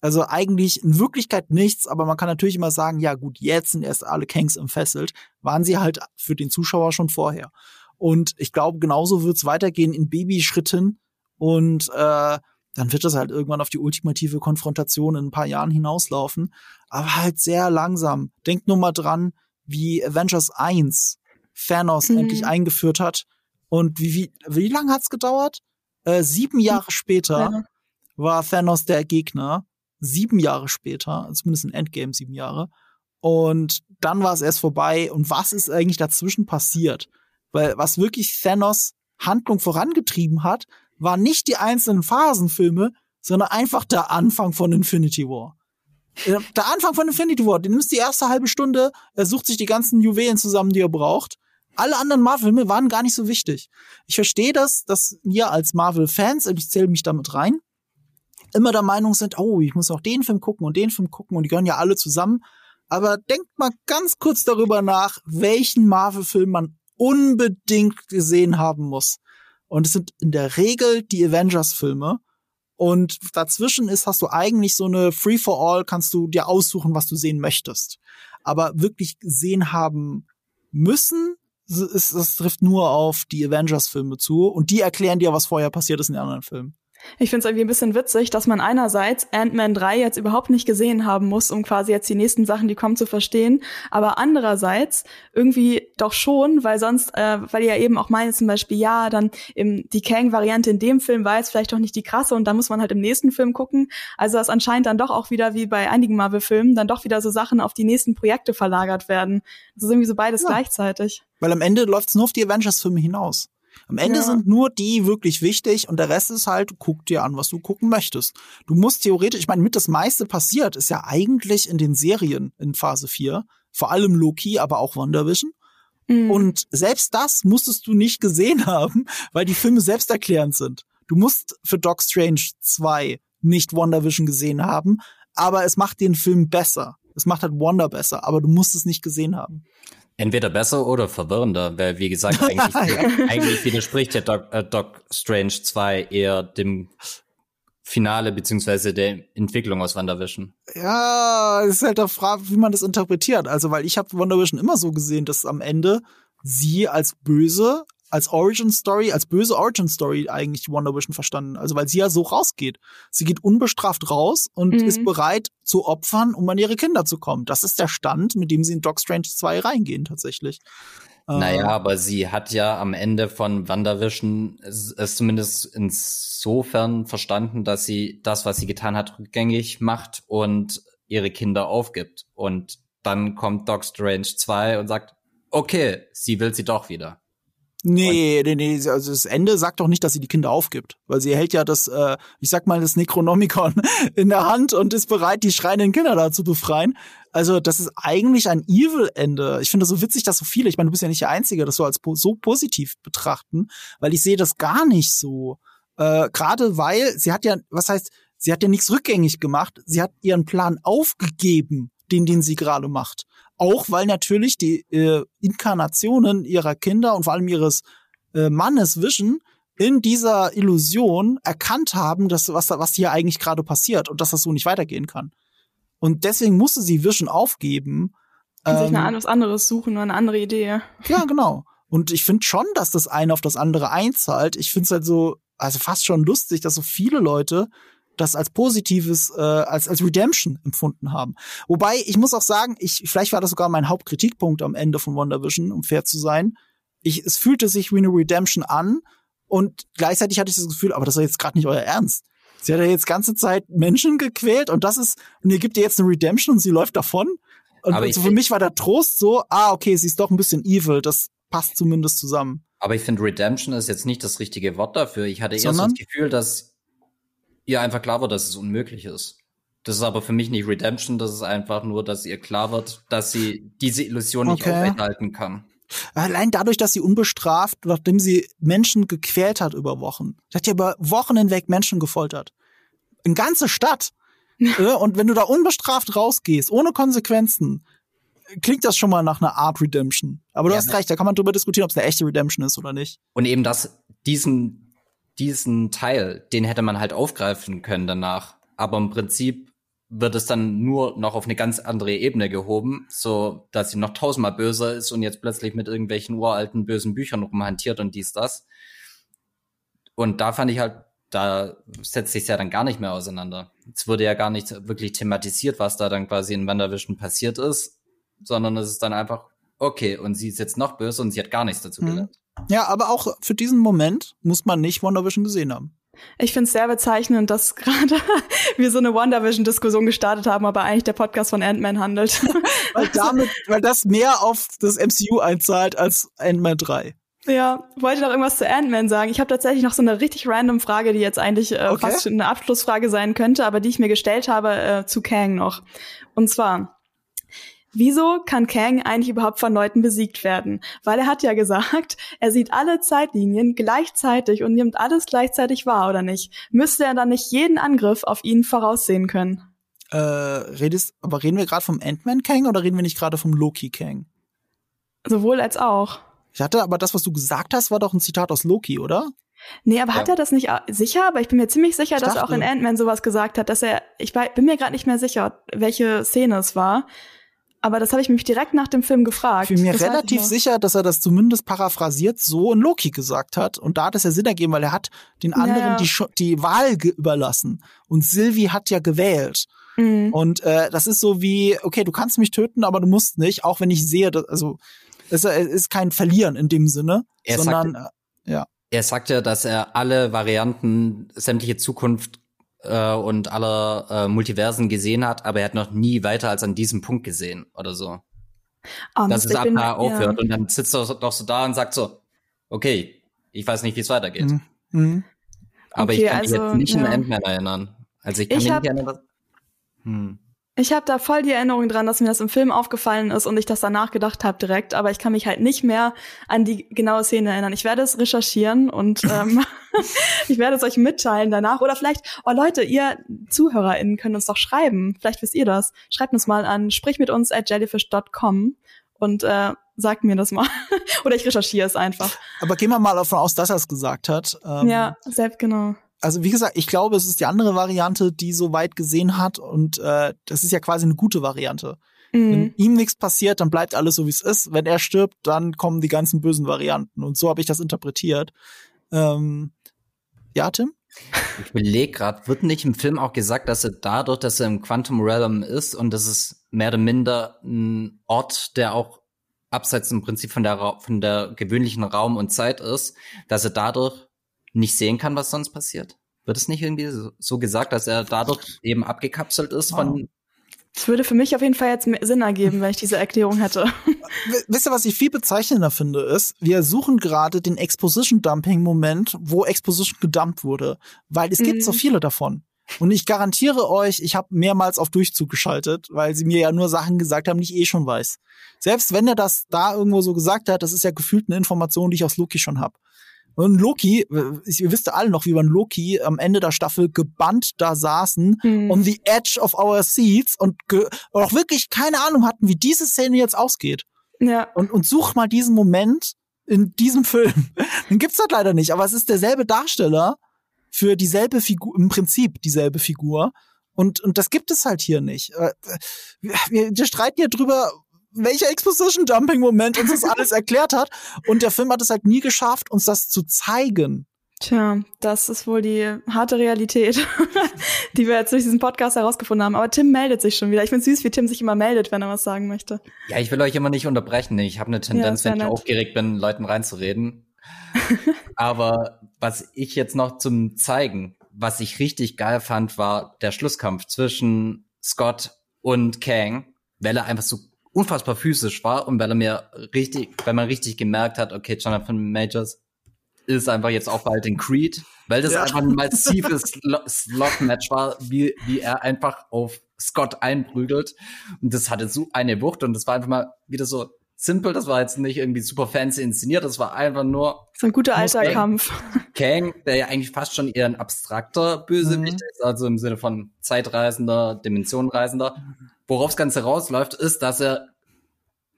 Also eigentlich in Wirklichkeit nichts, aber man kann natürlich immer sagen, ja gut, jetzt sind erst alle Kangs entfesselt, waren sie halt für den Zuschauer schon vorher. Und ich glaube, genauso wird es weitergehen in Babyschritten und äh, dann wird das halt irgendwann auf die ultimative Konfrontation in ein paar Jahren hinauslaufen, aber halt sehr langsam. Denkt nur mal dran, wie Avengers 1 Thanos mhm. endlich eingeführt hat und wie, wie, wie lange hat's gedauert? Äh, sieben Jahre später ja. war Thanos der Gegner sieben Jahre später, zumindest in Endgame sieben Jahre. Und dann war es erst vorbei. Und was ist eigentlich dazwischen passiert? Weil was wirklich Thanos Handlung vorangetrieben hat, war nicht die einzelnen Phasenfilme, sondern einfach der Anfang von Infinity War. Äh, der Anfang von Infinity War, den nimmst die erste halbe Stunde, er sucht sich die ganzen Juwelen zusammen, die er braucht. Alle anderen Marvel-Filme waren gar nicht so wichtig. Ich verstehe das, dass wir als Marvel-Fans, und ich zähle mich damit rein, immer der Meinung sind, oh, ich muss auch den Film gucken und den Film gucken und die gehören ja alle zusammen. Aber denkt mal ganz kurz darüber nach, welchen Marvel-Film man unbedingt gesehen haben muss. Und es sind in der Regel die Avengers-Filme. Und dazwischen ist, hast du eigentlich so eine Free-for-All, kannst du dir aussuchen, was du sehen möchtest. Aber wirklich gesehen haben müssen, ist, das trifft nur auf die Avengers-Filme zu. Und die erklären dir, was vorher passiert ist in den anderen Filmen. Ich finde es irgendwie ein bisschen witzig, dass man einerseits Ant-Man 3 jetzt überhaupt nicht gesehen haben muss, um quasi jetzt die nächsten Sachen, die kommen, zu verstehen, aber andererseits irgendwie doch schon, weil sonst, äh, weil ihr ja eben auch meint zum Beispiel, ja, dann im, die Kang-Variante in dem Film war jetzt vielleicht doch nicht die krasse und da muss man halt im nächsten Film gucken. Also dass anscheinend dann doch auch wieder, wie bei einigen Marvel-Filmen, dann doch wieder so Sachen auf die nächsten Projekte verlagert werden. Das ist irgendwie so beides ja. gleichzeitig. Weil am Ende läuft es nur auf die Avengers-Filme hinaus. Am Ende ja. sind nur die wirklich wichtig und der Rest ist halt, guck dir an, was du gucken möchtest. Du musst theoretisch, ich meine, mit das meiste passiert, ist ja eigentlich in den Serien in Phase 4, vor allem Loki, aber auch WandaVision. Mhm. Und selbst das musstest du nicht gesehen haben, weil die Filme selbsterklärend sind. Du musst für Doc Strange 2 nicht WandaVision gesehen haben, aber es macht den Film besser. Es macht halt Wanda besser, aber du musst es nicht gesehen haben. Entweder besser oder verwirrender, weil wie gesagt, eigentlich, eigentlich widerspricht ja Doc, äh, Doc Strange 2 eher dem Finale beziehungsweise der Entwicklung aus WandaVision. Ja, es ist halt der Frage, wie man das interpretiert. Also, weil ich habe WandaVision immer so gesehen, dass am Ende sie als böse als Origin Story, als böse Origin Story eigentlich Wonder Vision verstanden. Also weil sie ja so rausgeht. Sie geht unbestraft raus und mhm. ist bereit zu opfern, um an ihre Kinder zu kommen. Das ist der Stand, mit dem sie in Doc Strange 2 reingehen tatsächlich. Naja, äh, aber sie hat ja am Ende von WandaVision es, es zumindest insofern verstanden, dass sie das, was sie getan hat, rückgängig macht und ihre Kinder aufgibt. Und dann kommt Doc Strange 2 und sagt, okay, sie will sie doch wieder. Nee, nee, nee, also das Ende sagt doch nicht, dass sie die Kinder aufgibt, weil sie hält ja das, äh, ich sag mal, das Necronomicon in der Hand und ist bereit, die schreienden Kinder da zu befreien. Also das ist eigentlich ein Evil-Ende. Ich finde das so witzig, dass so viele, ich meine, du bist ja nicht der Einzige, das so als po so positiv betrachten, weil ich sehe das gar nicht so. Äh, Gerade weil sie hat ja, was heißt, sie hat ja nichts rückgängig gemacht, sie hat ihren Plan aufgegeben, den, den sie gerade macht. Auch weil natürlich die äh, Inkarnationen ihrer Kinder und vor allem ihres äh, Mannes Vision in dieser Illusion erkannt haben, dass was, was hier eigentlich gerade passiert und dass das so nicht weitergehen kann. Und deswegen musste sie Vision aufgeben. Und ähm, sich eine, was anderes suchen, eine andere Idee. Ja, genau. Und ich finde schon, dass das eine auf das andere einzahlt. Ich finde es halt so, also fast schon lustig, dass so viele Leute das als positives, äh, als, als Redemption empfunden haben. Wobei, ich muss auch sagen, ich, vielleicht war das sogar mein Hauptkritikpunkt am Ende von WandaVision, um fair zu sein. Ich, es fühlte sich wie eine Redemption an und gleichzeitig hatte ich das Gefühl, aber das ist jetzt gerade nicht euer Ernst. Sie hat ja jetzt ganze Zeit Menschen gequält und das ist, und ihr gibt ihr jetzt eine Redemption und sie läuft davon. Und aber also für mich war der Trost so, ah, okay, sie ist doch ein bisschen evil, das passt zumindest zusammen. Aber ich finde, Redemption ist jetzt nicht das richtige Wort dafür. Ich hatte eher so das Gefühl, dass ihr einfach klar wird, dass es unmöglich ist. Das ist aber für mich nicht Redemption, das ist einfach nur, dass ihr klar wird, dass sie diese Illusion nicht okay. aufrechterhalten kann. Allein dadurch, dass sie unbestraft, nachdem sie Menschen gequält hat über Wochen. Sie hat ja über Wochen hinweg Menschen gefoltert. Eine ganze Stadt. Und wenn du da unbestraft rausgehst, ohne Konsequenzen, klingt das schon mal nach einer Art Redemption. Aber du ja, hast recht, da kann man drüber diskutieren, ob es eine echte Redemption ist oder nicht. Und eben das, diesen diesen Teil, den hätte man halt aufgreifen können danach. Aber im Prinzip wird es dann nur noch auf eine ganz andere Ebene gehoben, so dass sie noch tausendmal böser ist und jetzt plötzlich mit irgendwelchen uralten bösen Büchern rumhantiert und dies, das. Und da fand ich halt, da setzt sich ja dann gar nicht mehr auseinander. Es wurde ja gar nicht wirklich thematisiert, was da dann quasi in WandaVision passiert ist, sondern es ist dann einfach, okay, und sie ist jetzt noch böse und sie hat gar nichts dazu mhm. Ja, aber auch für diesen Moment muss man nicht WandaVision gesehen haben. Ich finde es sehr bezeichnend, dass gerade wir so eine WandaVision-Diskussion gestartet haben, aber eigentlich der Podcast von Ant-Man handelt. weil damit, weil das mehr auf das MCU einzahlt als Ant-Man 3. Ja, wollte noch irgendwas zu Ant-Man sagen. Ich habe tatsächlich noch so eine richtig random Frage, die jetzt eigentlich äh, okay. fast eine Abschlussfrage sein könnte, aber die ich mir gestellt habe äh, zu Kang noch. Und zwar, Wieso kann Kang eigentlich überhaupt von Leuten besiegt werden? Weil er hat ja gesagt, er sieht alle Zeitlinien gleichzeitig und nimmt alles gleichzeitig wahr, oder nicht? Müsste er dann nicht jeden Angriff auf ihn voraussehen können? Äh, redest, aber reden wir gerade vom Ant-Man Kang oder reden wir nicht gerade vom Loki Kang? Sowohl als auch. Ich hatte aber das, was du gesagt hast, war doch ein Zitat aus Loki, oder? Nee, aber ja. hat er das nicht sicher? Aber ich bin mir ziemlich sicher, ich dass dachte, er auch in Ant-Man sowas gesagt hat, dass er, ich bin mir gerade nicht mehr sicher, welche Szene es war. Aber das habe ich mich direkt nach dem Film gefragt. Ich bin mir das relativ sicher, dass er das zumindest paraphrasiert so in Loki gesagt hat. Und da hat es ja Sinn ergeben, weil er hat den anderen ja, ja. Die, die Wahl überlassen. Und Sylvie hat ja gewählt. Mhm. Und äh, das ist so wie, okay, du kannst mich töten, aber du musst nicht, auch wenn ich sehe, dass, also es ist kein Verlieren in dem Sinne, er sondern sagt, äh, ja. Er sagt ja, dass er alle Varianten, sämtliche Zukunft äh, und alle äh, Multiversen gesehen hat, aber er hat noch nie weiter als an diesem Punkt gesehen oder so. Oh, Dass es ab da aufhört ja. und dann sitzt er doch so da und sagt so, okay, ich weiß nicht, wie es weitergeht. Mhm. Mhm. Aber okay, ich kann also, mich jetzt nicht ja. an Ant-Man erinnern. Also ich kann ich mich nicht erinnern, hm. Ich habe da voll die Erinnerung dran, dass mir das im Film aufgefallen ist und ich das danach gedacht habe direkt, aber ich kann mich halt nicht mehr an die genaue Szene erinnern. Ich werde es recherchieren und ähm, ich werde es euch mitteilen danach. Oder vielleicht, oh Leute, ihr ZuhörerInnen können uns doch schreiben. Vielleicht wisst ihr das. Schreibt uns mal an sprich mit uns at jellyfish.com und äh, sagt mir das mal. Oder ich recherchiere es einfach. Aber gehen wir mal davon aus, dass er es gesagt hat. Ähm, ja, selbst genau also wie gesagt, ich glaube, es ist die andere Variante, die so weit gesehen hat und äh, das ist ja quasi eine gute Variante. Mhm. Wenn ihm nichts passiert, dann bleibt alles so, wie es ist. Wenn er stirbt, dann kommen die ganzen bösen Varianten. Und so habe ich das interpretiert. Ähm, ja, Tim? Ich überlege gerade, wird nicht im Film auch gesagt, dass er dadurch, dass er im Quantum Realm ist und das ist mehr oder minder ein Ort, der auch abseits im Prinzip von der, von der gewöhnlichen Raum und Zeit ist, dass er dadurch nicht sehen kann, was sonst passiert? Wird es nicht irgendwie so gesagt, dass er dadurch eben abgekapselt ist von Das würde für mich auf jeden Fall jetzt Sinn ergeben, wenn ich diese Erklärung hätte. Wisst ihr, was ich viel bezeichnender finde, ist, wir suchen gerade den Exposition-Dumping-Moment, wo Exposition gedumpt wurde. Weil es gibt mhm. so viele davon. Und ich garantiere euch, ich habe mehrmals auf Durchzug geschaltet, weil sie mir ja nur Sachen gesagt haben, die ich eh schon weiß. Selbst wenn er das da irgendwo so gesagt hat, das ist ja gefühlt eine Information, die ich aus Loki schon habe. Und Loki, ihr wisst alle noch, wie man Loki am Ende der Staffel gebannt da saßen, mhm. on the edge of our seats und auch wirklich keine Ahnung hatten, wie diese Szene jetzt ausgeht. Ja. Und, und such mal diesen Moment in diesem Film. Den gibt's halt leider nicht, aber es ist derselbe Darsteller für dieselbe Figur, im Prinzip dieselbe Figur. Und, und das gibt es halt hier nicht. Äh, wir, wir streiten hier drüber, welcher Exposition-Dumping-Moment uns das alles erklärt hat. Und der Film hat es halt nie geschafft, uns das zu zeigen. Tja, das ist wohl die harte Realität, die wir jetzt durch diesen Podcast herausgefunden haben. Aber Tim meldet sich schon wieder. Ich finde süß, wie Tim sich immer meldet, wenn er was sagen möchte. Ja, ich will euch immer nicht unterbrechen. Ich habe eine Tendenz, ja, wenn ich nett. aufgeregt bin, Leuten reinzureden. Aber was ich jetzt noch zum Zeigen, was ich richtig geil fand, war der Schlusskampf zwischen Scott und Kang, weil er einfach so unfassbar physisch war und weil er mir richtig, weil man richtig gemerkt hat, okay, Jonathan Majors ist einfach jetzt auch bald in Creed, weil das ja. einfach ein massives Slot-Match war, wie, wie er einfach auf Scott einprügelt. Und das hatte so eine Wucht und das war einfach mal wieder so simpel, das war jetzt nicht irgendwie super fancy inszeniert, das war einfach nur. So ein guter alter Kang, Kampf. Kang, der ja eigentlich fast schon eher ein abstrakter Bösewicht mhm. ist, also im Sinne von Zeitreisender, Dimensionenreisender. Worauf das Ganze rausläuft, ist, dass er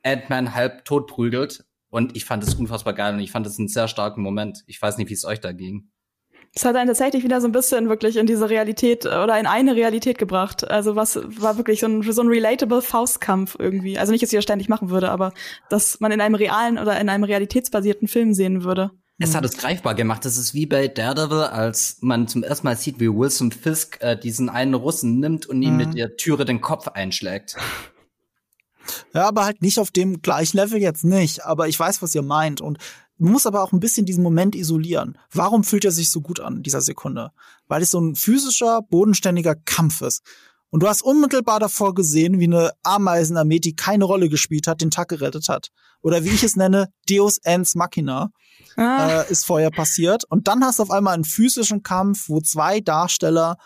Ant-Man halb tot prügelt. Und ich fand es unfassbar geil und ich fand es einen sehr starken Moment. Ich weiß nicht, wie es euch da ging. Es hat einen tatsächlich wieder so ein bisschen wirklich in diese Realität oder in eine Realität gebracht. Also was war wirklich so ein, so ein relatable Faustkampf irgendwie. Also nicht, dass ich das ständig machen würde, aber dass man in einem realen oder in einem realitätsbasierten Film sehen würde. Es hat es greifbar gemacht. Es ist wie bei Daredevil, als man zum ersten Mal sieht, wie Wilson Fisk äh, diesen einen Russen nimmt und ihm mhm. mit der Türe den Kopf einschlägt. Ja, aber halt nicht auf dem gleichen Level jetzt nicht. Aber ich weiß, was ihr meint. Und muss aber auch ein bisschen diesen Moment isolieren. Warum fühlt er sich so gut an, dieser Sekunde? Weil es so ein physischer, bodenständiger Kampf ist. Und du hast unmittelbar davor gesehen, wie eine Ameisenarmee, die keine Rolle gespielt hat, den Tag gerettet hat. Oder wie ich es nenne, Deus Ens Machina ah. äh, ist vorher passiert. Und dann hast du auf einmal einen physischen Kampf, wo zwei Darsteller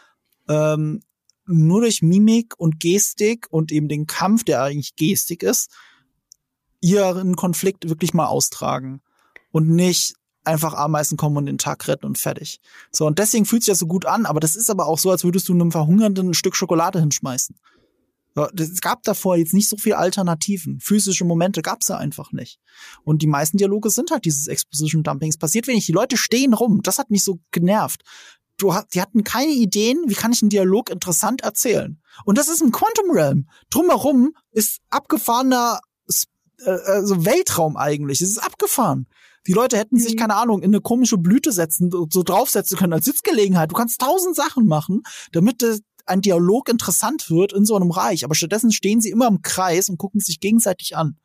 ähm, nur durch Mimik und Gestik und eben den Kampf, der eigentlich Gestik ist, ihren Konflikt wirklich mal austragen und nicht einfach Ameisen kommen und den Tag retten und fertig. So, und deswegen fühlt sich das so gut an, aber das ist aber auch so, als würdest du einem Verhungernden ein Stück Schokolade hinschmeißen. Es gab davor jetzt nicht so viele Alternativen. Physische Momente gab's ja einfach nicht. Und die meisten Dialoge sind halt dieses Exposition Dumping. Es passiert wenig. Die Leute stehen rum. Das hat mich so genervt. Du, die hatten keine Ideen, wie kann ich einen Dialog interessant erzählen. Und das ist im Quantum Realm. Drumherum ist abgefahrener äh, also Weltraum eigentlich. Es ist abgefahren. Die Leute hätten sich, mhm. keine Ahnung, in eine komische Blüte setzen, so draufsetzen können als Sitzgelegenheit. Du kannst tausend Sachen machen, damit ein Dialog interessant wird in so einem Reich. Aber stattdessen stehen sie immer im Kreis und gucken sich gegenseitig an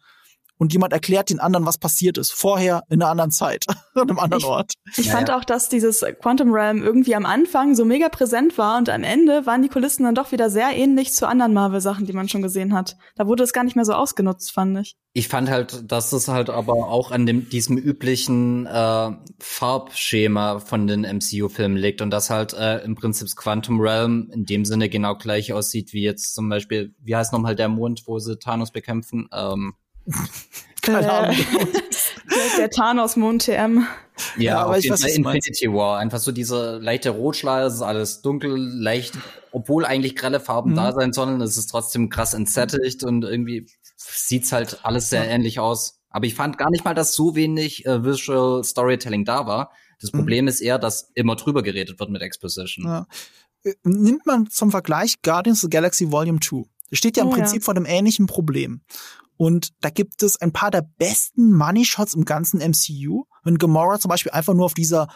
und jemand erklärt den anderen, was passiert ist. Vorher in einer anderen Zeit, an einem anderen ich, Ort. Ich ja, fand ja. auch, dass dieses Quantum Realm irgendwie am Anfang so mega präsent war und am Ende waren die Kulissen dann doch wieder sehr ähnlich zu anderen Marvel-Sachen, die man schon gesehen hat. Da wurde es gar nicht mehr so ausgenutzt, fand ich. Ich fand halt, dass es halt aber auch an dem, diesem üblichen äh, Farbschema von den MCU-Filmen liegt und dass halt äh, im Prinzip das Quantum Realm in dem Sinne genau gleich aussieht wie jetzt zum Beispiel, wie heißt nochmal der Mond, wo sie Thanos bekämpfen? Ähm, keine äh, Ahnung. der, der Thanos-Mond TM. Ja, ja aber ich weiß, Infinity War. Einfach so diese leichte Rotschleier, es ist alles dunkel, leicht, obwohl eigentlich grelle Farben mhm. da sein sollen, es ist trotzdem krass entsättigt und irgendwie sieht's halt alles sehr ja. ähnlich aus. Aber ich fand gar nicht mal, dass so wenig äh, Visual Storytelling da war. Das mhm. Problem mhm. ist eher, dass immer drüber geredet wird mit Exposition. Ja. Äh, nimmt man zum Vergleich Guardians of the Galaxy Volume 2. Das steht ja im oh, Prinzip ja. vor einem ähnlichen Problem. Und da gibt es ein paar der besten Money Shots im ganzen MCU. Wenn Gamora zum Beispiel einfach nur auf dieser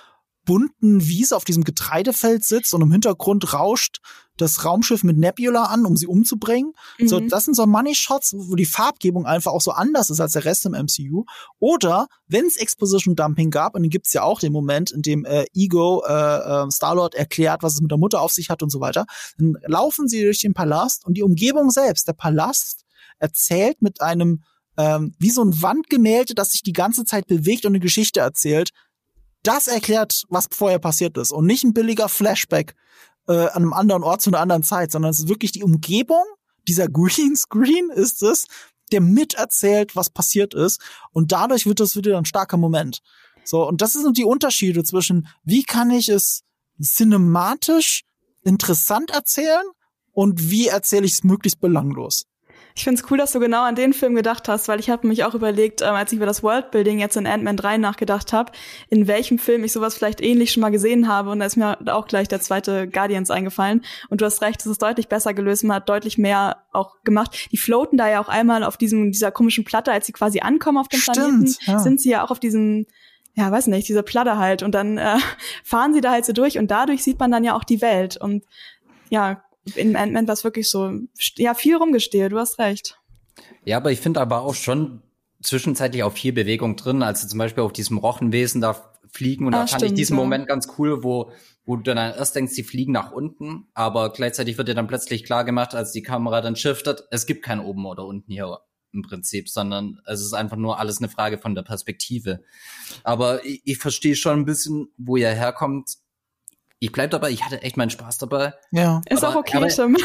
bunten Wiese auf diesem Getreidefeld sitzt und im Hintergrund rauscht das Raumschiff mit Nebula an, um sie umzubringen. Mhm. So, das sind so Money Shots, wo die Farbgebung einfach auch so anders ist als der Rest im MCU. Oder wenn es Exposition Dumping gab, und den gibt's ja auch den Moment, in dem äh, Ego äh, äh, Star-Lord erklärt, was es mit der Mutter auf sich hat und so weiter, dann laufen sie durch den Palast und die Umgebung selbst, der Palast erzählt mit einem ähm, wie so ein Wandgemälde, das sich die ganze Zeit bewegt und eine Geschichte erzählt. Das erklärt, was vorher passiert ist und nicht ein billiger Flashback äh, an einem anderen Ort zu einer anderen Zeit, sondern es ist wirklich die Umgebung, dieser Greenscreen ist es, der miterzählt, was passiert ist und dadurch wird das wieder ein starker Moment. So, und das sind die Unterschiede zwischen, wie kann ich es cinematisch interessant erzählen und wie erzähle ich es möglichst belanglos. Ich finde es cool, dass du genau an den Film gedacht hast, weil ich habe mich auch überlegt, ähm, als ich über das Worldbuilding jetzt in Ant-Man 3 nachgedacht habe, in welchem Film ich sowas vielleicht ähnlich schon mal gesehen habe. Und da ist mir auch gleich der zweite Guardians eingefallen. Und du hast recht, es ist deutlich besser gelöst. Man hat deutlich mehr auch gemacht. Die floaten da ja auch einmal auf diesem, dieser komischen Platte, als sie quasi ankommen auf dem Stimmt, Planeten, ja. sind sie ja auch auf diesem ja, weiß nicht, diese Platte halt. Und dann äh, fahren sie da halt so durch und dadurch sieht man dann ja auch die Welt. Und ja, in Ant-Man war es wirklich so, ja, viel rumgestehe, du hast recht. Ja, aber ich finde aber auch schon zwischenzeitlich auch viel Bewegung drin, also zum Beispiel auf diesem Rochenwesen da fliegen und ah, da fand stimmt, ich diesen ja. Moment ganz cool, wo wo du dann erst denkst, die fliegen nach unten, aber gleichzeitig wird dir dann plötzlich klar gemacht, als die Kamera dann shiftet, es gibt kein oben oder unten hier im Prinzip, sondern es ist einfach nur alles eine Frage von der Perspektive. Aber ich, ich verstehe schon ein bisschen, wo ihr herkommt ich bleib dabei, ich hatte echt meinen Spaß dabei. Ja. Ist aber, auch okay, aber, Tim.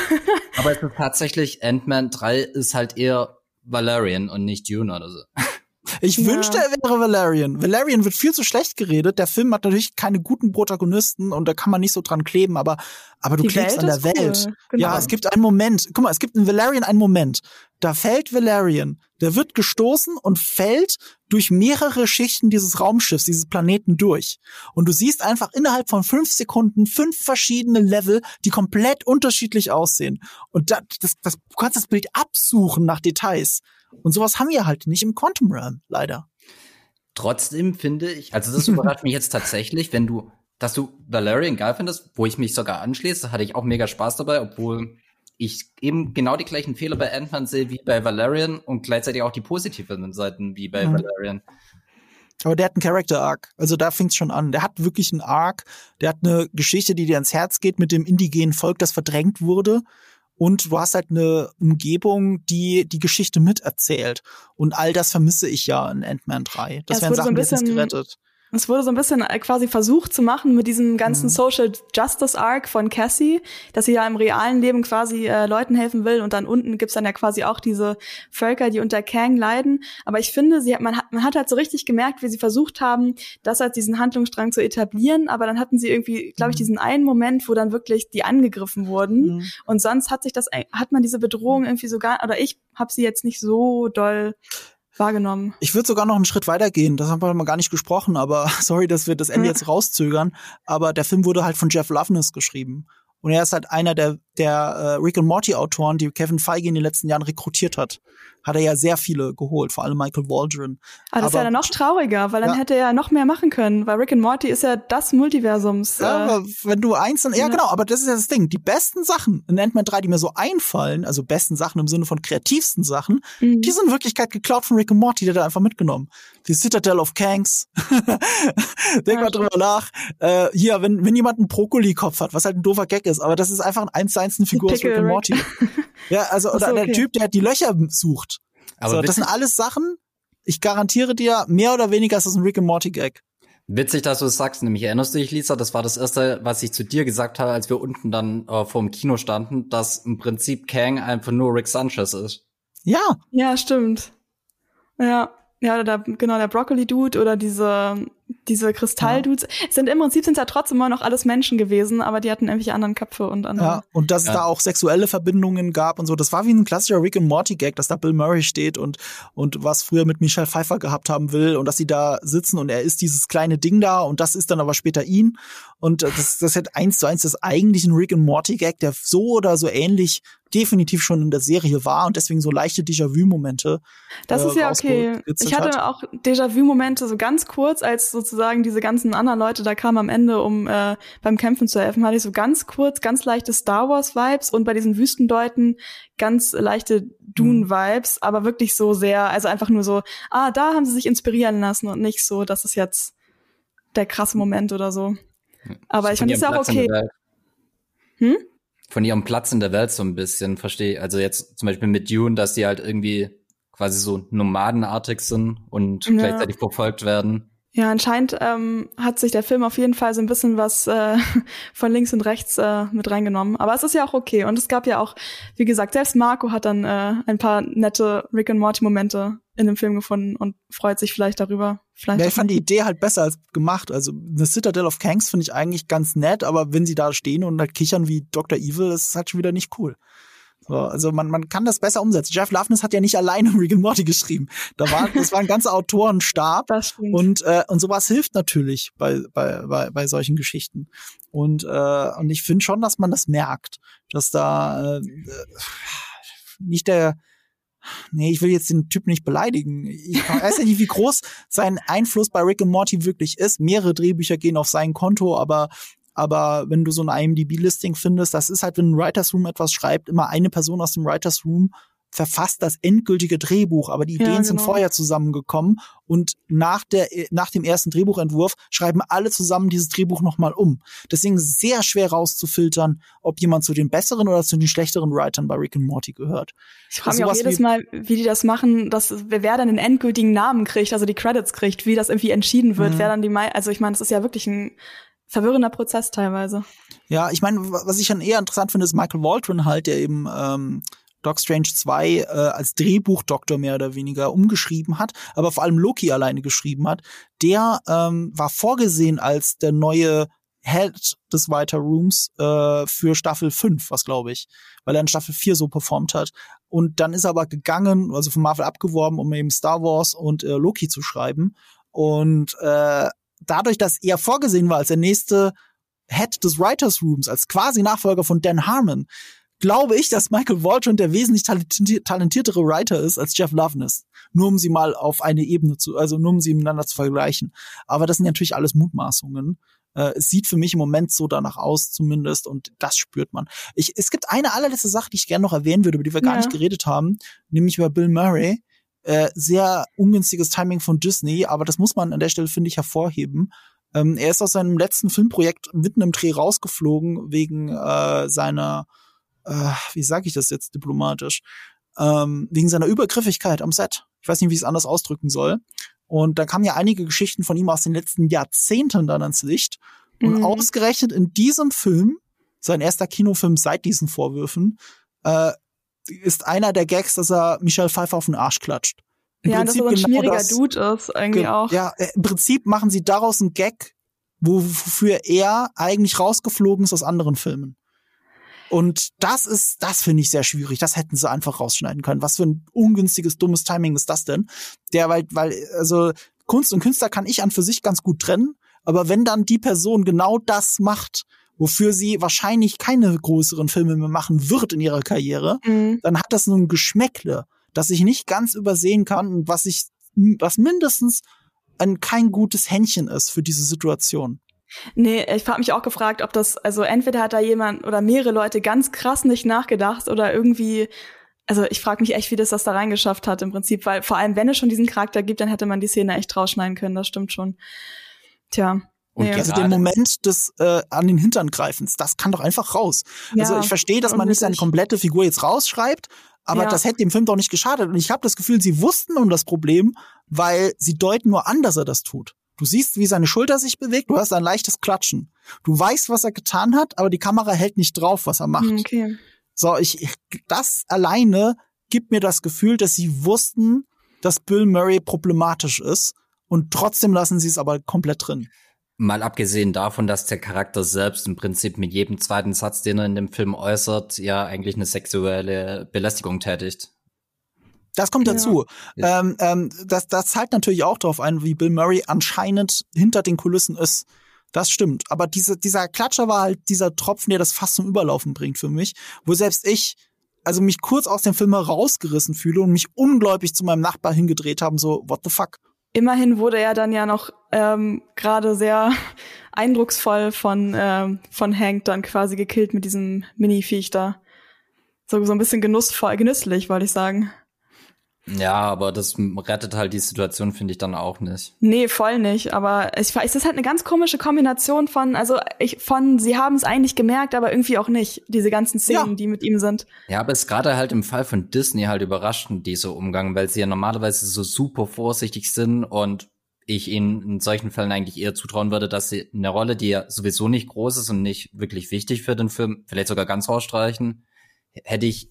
aber es ist tatsächlich, Ant-Man 3 ist halt eher Valerian und nicht Dune oder so. Ich ja. wünschte, er wäre Valerian. Valerian wird viel zu schlecht geredet. Der Film hat natürlich keine guten Protagonisten und da kann man nicht so dran kleben, aber, aber du Die klebst Welt an der Welt. Cool. Genau. Ja, es gibt einen Moment. Guck mal, es gibt in Valerian einen Moment. Da fällt Valerian. Der wird gestoßen und fällt durch mehrere Schichten dieses Raumschiffs, dieses Planeten durch. Und du siehst einfach innerhalb von fünf Sekunden fünf verschiedene Level, die komplett unterschiedlich aussehen. Und das, das, das, du kannst das Bild absuchen nach Details. Und sowas haben wir halt nicht im Quantum Realm, leider. Trotzdem finde ich, also das überrascht mich jetzt tatsächlich, wenn du, dass du Valerian geil findest, wo ich mich sogar anschließe, hatte ich auch mega Spaß dabei, obwohl ich eben genau die gleichen Fehler bei Ant-Man sehe wie bei Valerian und gleichzeitig auch die positiven Seiten wie bei mhm. Valerian. Aber der hat einen Character Arc. Also da fängt's schon an. Der hat wirklich einen Arc. Der hat eine Geschichte, die dir ans Herz geht mit dem indigenen Volk, das verdrängt wurde. Und du hast halt eine Umgebung, die die Geschichte miterzählt. Und all das vermisse ich ja in Ant-Man 3. Das ja, wären Sachen, so die jetzt gerettet. Es wurde so ein bisschen äh, quasi versucht zu machen mit diesem ganzen mhm. Social Justice Arc von Cassie, dass sie ja im realen Leben quasi äh, Leuten helfen will und dann unten gibt's dann ja quasi auch diese Völker, die unter Kang leiden. Aber ich finde, sie hat, man, hat, man hat halt so richtig gemerkt, wie sie versucht haben, das als diesen Handlungsstrang zu etablieren, aber dann hatten sie irgendwie, glaube ich, mhm. diesen einen Moment, wo dann wirklich die angegriffen wurden. Mhm. Und sonst hat sich das, hat man diese Bedrohung irgendwie so gar, oder ich habe sie jetzt nicht so doll wahrgenommen. Ich würde sogar noch einen Schritt weiter gehen. Das haben wir mal gar nicht gesprochen, aber sorry, dass wir das Ende jetzt rauszögern. Aber der Film wurde halt von Jeff Loveness geschrieben. Und er ist halt einer der, der äh, Rick and Morty Autoren, die Kevin Feige in den letzten Jahren rekrutiert hat, hat er ja sehr viele geholt, vor allem Michael Waldron. Ah, das aber, ist ja dann noch trauriger, weil dann ja. hätte er ja noch mehr machen können, weil Rick and Morty ist ja das Multiversums. Ja, äh, wenn du eins dann, ja genau, aber das ist ja das Ding. Die besten Sachen in Ant-Man 3, die mir so einfallen, also besten Sachen im Sinne von kreativsten Sachen, mhm. die sind in Wirklichkeit geklaut von Rick and Morty, der da einfach mitgenommen. Die Citadel of Kangs. Denk ja, mal drüber nach. Äh, hier, wenn, wenn jemand einen Brokkoli-Kopf hat, was halt ein doofer Gag ist, aber das ist einfach ein 1 kleinsten Figur aus Rick and Morty. ja, also oder so, okay. der Typ, der die Löcher sucht. Aber so, das sind alles Sachen, ich garantiere dir, mehr oder weniger ist das ein Rick and Morty Gag. Witzig, dass du es das sagst. Nämlich erinnerst du dich, Lisa, das war das erste, was ich zu dir gesagt habe, als wir unten dann äh, vor dem Kino standen, dass im Prinzip Kang einfach nur Rick Sanchez ist. Ja. Ja, stimmt. Ja, ja, der, genau der Broccoli Dude oder diese diese Kristalldudes ja. sind im Prinzip sind ja trotzdem immer noch alles Menschen gewesen, aber die hatten irgendwelche anderen Köpfe und andere. Ja, und dass ja. es da auch sexuelle Verbindungen gab und so. Das war wie ein klassischer Rick and Morty Gag, dass da Bill Murray steht und und was früher mit Michelle Pfeiffer gehabt haben will und dass sie da sitzen und er ist dieses kleine Ding da und das ist dann aber später ihn und das das hat eins zu eins das eigentliche Rick and Morty Gag, der so oder so ähnlich definitiv schon in der Serie war und deswegen so leichte Déjà-vu-Momente. Das äh, ist ja okay. Ich hatte auch Déjà-vu-Momente so ganz kurz, als so sozusagen diese ganzen anderen Leute da kamen am Ende, um äh, beim Kämpfen zu helfen, hatte ich so ganz kurz, ganz leichte Star Wars Vibes und bei diesen Wüstendeuten ganz leichte Dune Vibes, mhm. aber wirklich so sehr, also einfach nur so, ah, da haben sie sich inspirieren lassen und nicht so, das ist jetzt der krasse Moment oder so. Aber ich finde es ja auch okay. Hm? Von ihrem Platz in der Welt so ein bisschen, verstehe. Also jetzt zum Beispiel mit Dune, dass die halt irgendwie quasi so nomadenartig sind und ja. gleichzeitig verfolgt werden. Ja, anscheinend ähm, hat sich der Film auf jeden Fall so ein bisschen was äh, von links und rechts äh, mit reingenommen. Aber es ist ja auch okay. Und es gab ja auch, wie gesagt, selbst Marco hat dann äh, ein paar nette Rick and Morty Momente in dem Film gefunden und freut sich vielleicht darüber. Vielleicht ja, ich fand die Idee halt besser als gemacht. Also The Citadel of Kanks finde ich eigentlich ganz nett, aber wenn sie da stehen und halt kichern wie Dr. Evil, das ist halt schon wieder nicht cool. So, also man, man kann das besser umsetzen. Jeff Loveness hat ja nicht alleine Rick and Morty geschrieben. Da war, das war ein ganzer Autorenstab. Das. Und, äh, und sowas hilft natürlich bei, bei, bei, bei solchen Geschichten. Und, äh, und ich finde schon, dass man das merkt, dass da äh, nicht der, Nee, ich will jetzt den Typ nicht beleidigen. Ich weiß ja nicht, wie groß sein Einfluss bei Rick and Morty wirklich ist. Mehrere Drehbücher gehen auf sein Konto, aber aber wenn du so ein IMDb-Listing findest, das ist halt, wenn ein Writers Room etwas schreibt, immer eine Person aus dem Writers Room verfasst das endgültige Drehbuch, aber die Ideen ja, genau. sind vorher zusammengekommen und nach der nach dem ersten Drehbuchentwurf schreiben alle zusammen dieses Drehbuch nochmal um. Deswegen sehr schwer rauszufiltern, ob jemand zu den besseren oder zu den schlechteren Writern bei Rick and Morty gehört. Ich frage mich auch jedes Mal, wie die das machen, dass wer dann den endgültigen Namen kriegt, also die Credits kriegt, wie das irgendwie entschieden wird, mhm. wer dann die also ich meine, das ist ja wirklich ein verwirrender Prozess teilweise. Ja, ich meine, was ich dann eher interessant finde, ist Michael Waldron halt, der eben ähm, Doc Strange 2 äh, als Drehbuchdoktor mehr oder weniger umgeschrieben hat, aber vor allem Loki alleine geschrieben hat. Der ähm, war vorgesehen als der neue Head des Writer Rooms äh, für Staffel 5, was glaube ich, weil er in Staffel 4 so performt hat. Und dann ist er aber gegangen, also von Marvel abgeworben, um eben Star Wars und äh, Loki zu schreiben. Und äh, dadurch, dass er vorgesehen war als der nächste Head des Writers Rooms, als quasi Nachfolger von Dan Harmon, glaube ich, dass Michael Waldron der wesentlich talentiertere Writer ist als Jeff Loveness. Nur um sie mal auf eine Ebene zu, also nur um sie miteinander zu vergleichen. Aber das sind natürlich alles Mutmaßungen. Äh, es sieht für mich im Moment so danach aus, zumindest, und das spürt man. Ich, es gibt eine allerletzte Sache, die ich gerne noch erwähnen würde, über die wir ja. gar nicht geredet haben, nämlich über Bill Murray. Äh, sehr ungünstiges Timing von Disney, aber das muss man an der Stelle, finde ich, hervorheben. Ähm, er ist aus seinem letzten Filmprojekt mitten im Dreh rausgeflogen wegen äh, seiner, äh, wie sage ich das jetzt diplomatisch, ähm, wegen seiner Übergriffigkeit am Set. Ich weiß nicht, wie ich es anders ausdrücken soll. Und da kamen ja einige Geschichten von ihm aus den letzten Jahrzehnten dann ans Licht. Und mhm. ausgerechnet in diesem Film, sein erster Kinofilm seit diesen Vorwürfen, äh, ist einer der Gags, dass er Michelle Pfeiffer auf den Arsch klatscht. Im ja, Prinzip dass er so ein genau schmieriger das, Dude ist, irgendwie auch. Ja, äh, im Prinzip machen sie daraus einen Gag, wofür er eigentlich rausgeflogen ist aus anderen Filmen. Und das ist, das finde ich sehr schwierig. Das hätten sie einfach rausschneiden können. Was für ein ungünstiges, dummes Timing ist das denn? Der, weil, weil, also Kunst und Künstler kann ich an für sich ganz gut trennen. Aber wenn dann die Person genau das macht, wofür sie wahrscheinlich keine größeren Filme mehr machen wird in ihrer Karriere, mhm. dann hat das so ein Geschmäckle, das ich nicht ganz übersehen kann und was ich, was mindestens ein kein gutes Händchen ist für diese Situation. Nee, ich habe mich auch gefragt, ob das, also entweder hat da jemand oder mehrere Leute ganz krass nicht nachgedacht oder irgendwie, also ich frage mich echt, wie das das da reingeschafft hat im Prinzip, weil vor allem, wenn es schon diesen Charakter gibt, dann hätte man die Szene echt rausschneiden können, das stimmt schon. Tja. Und ja. also den Moment des äh, an den Hintern greifens, das kann doch einfach raus. Ja, also ich verstehe, dass man nicht seine komplette Figur jetzt rausschreibt, aber ja. das hätte dem Film doch nicht geschadet. Und ich habe das Gefühl, sie wussten um das Problem, weil sie deuten nur an, dass er das tut. Du siehst, wie seine Schulter sich bewegt, du hast ein leichtes Klatschen. Du weißt, was er getan hat, aber die Kamera hält nicht drauf, was er macht. Hm, okay. So, ich, ich das alleine gibt mir das Gefühl, dass sie wussten, dass Bill Murray problematisch ist und trotzdem lassen sie es aber komplett drin. Mal abgesehen davon, dass der Charakter selbst im Prinzip mit jedem zweiten Satz, den er in dem Film äußert, ja eigentlich eine sexuelle Belästigung tätigt. Das kommt dazu. Ja. Ähm, ähm, das, das zahlt natürlich auch darauf ein, wie Bill Murray anscheinend hinter den Kulissen ist. Das stimmt. Aber diese, dieser Klatscher war halt dieser Tropfen, der das fast zum Überlaufen bringt für mich, wo selbst ich also mich kurz aus dem Film rausgerissen fühle und mich ungläubig zu meinem Nachbar hingedreht haben, so, what the fuck? Immerhin wurde er dann ja noch ähm, gerade sehr eindrucksvoll von, ähm, von Hank dann quasi gekillt mit diesem Mini-Viech da. So, so ein bisschen genussvoll, genüsslich, wollte ich sagen. Ja, aber das rettet halt die Situation, finde ich dann auch nicht. Nee, voll nicht. Aber es, es ist halt eine ganz komische Kombination von, also ich, von, sie haben es eigentlich gemerkt, aber irgendwie auch nicht, diese ganzen Szenen, ja. die mit ihm sind. Ja, aber es ist gerade halt im Fall von Disney halt überraschend, dieser Umgang, weil sie ja normalerweise so super vorsichtig sind und ich ihnen in solchen Fällen eigentlich eher zutrauen würde, dass sie eine Rolle, die ja sowieso nicht groß ist und nicht wirklich wichtig für den Film, vielleicht sogar ganz rausstreichen, hätte ich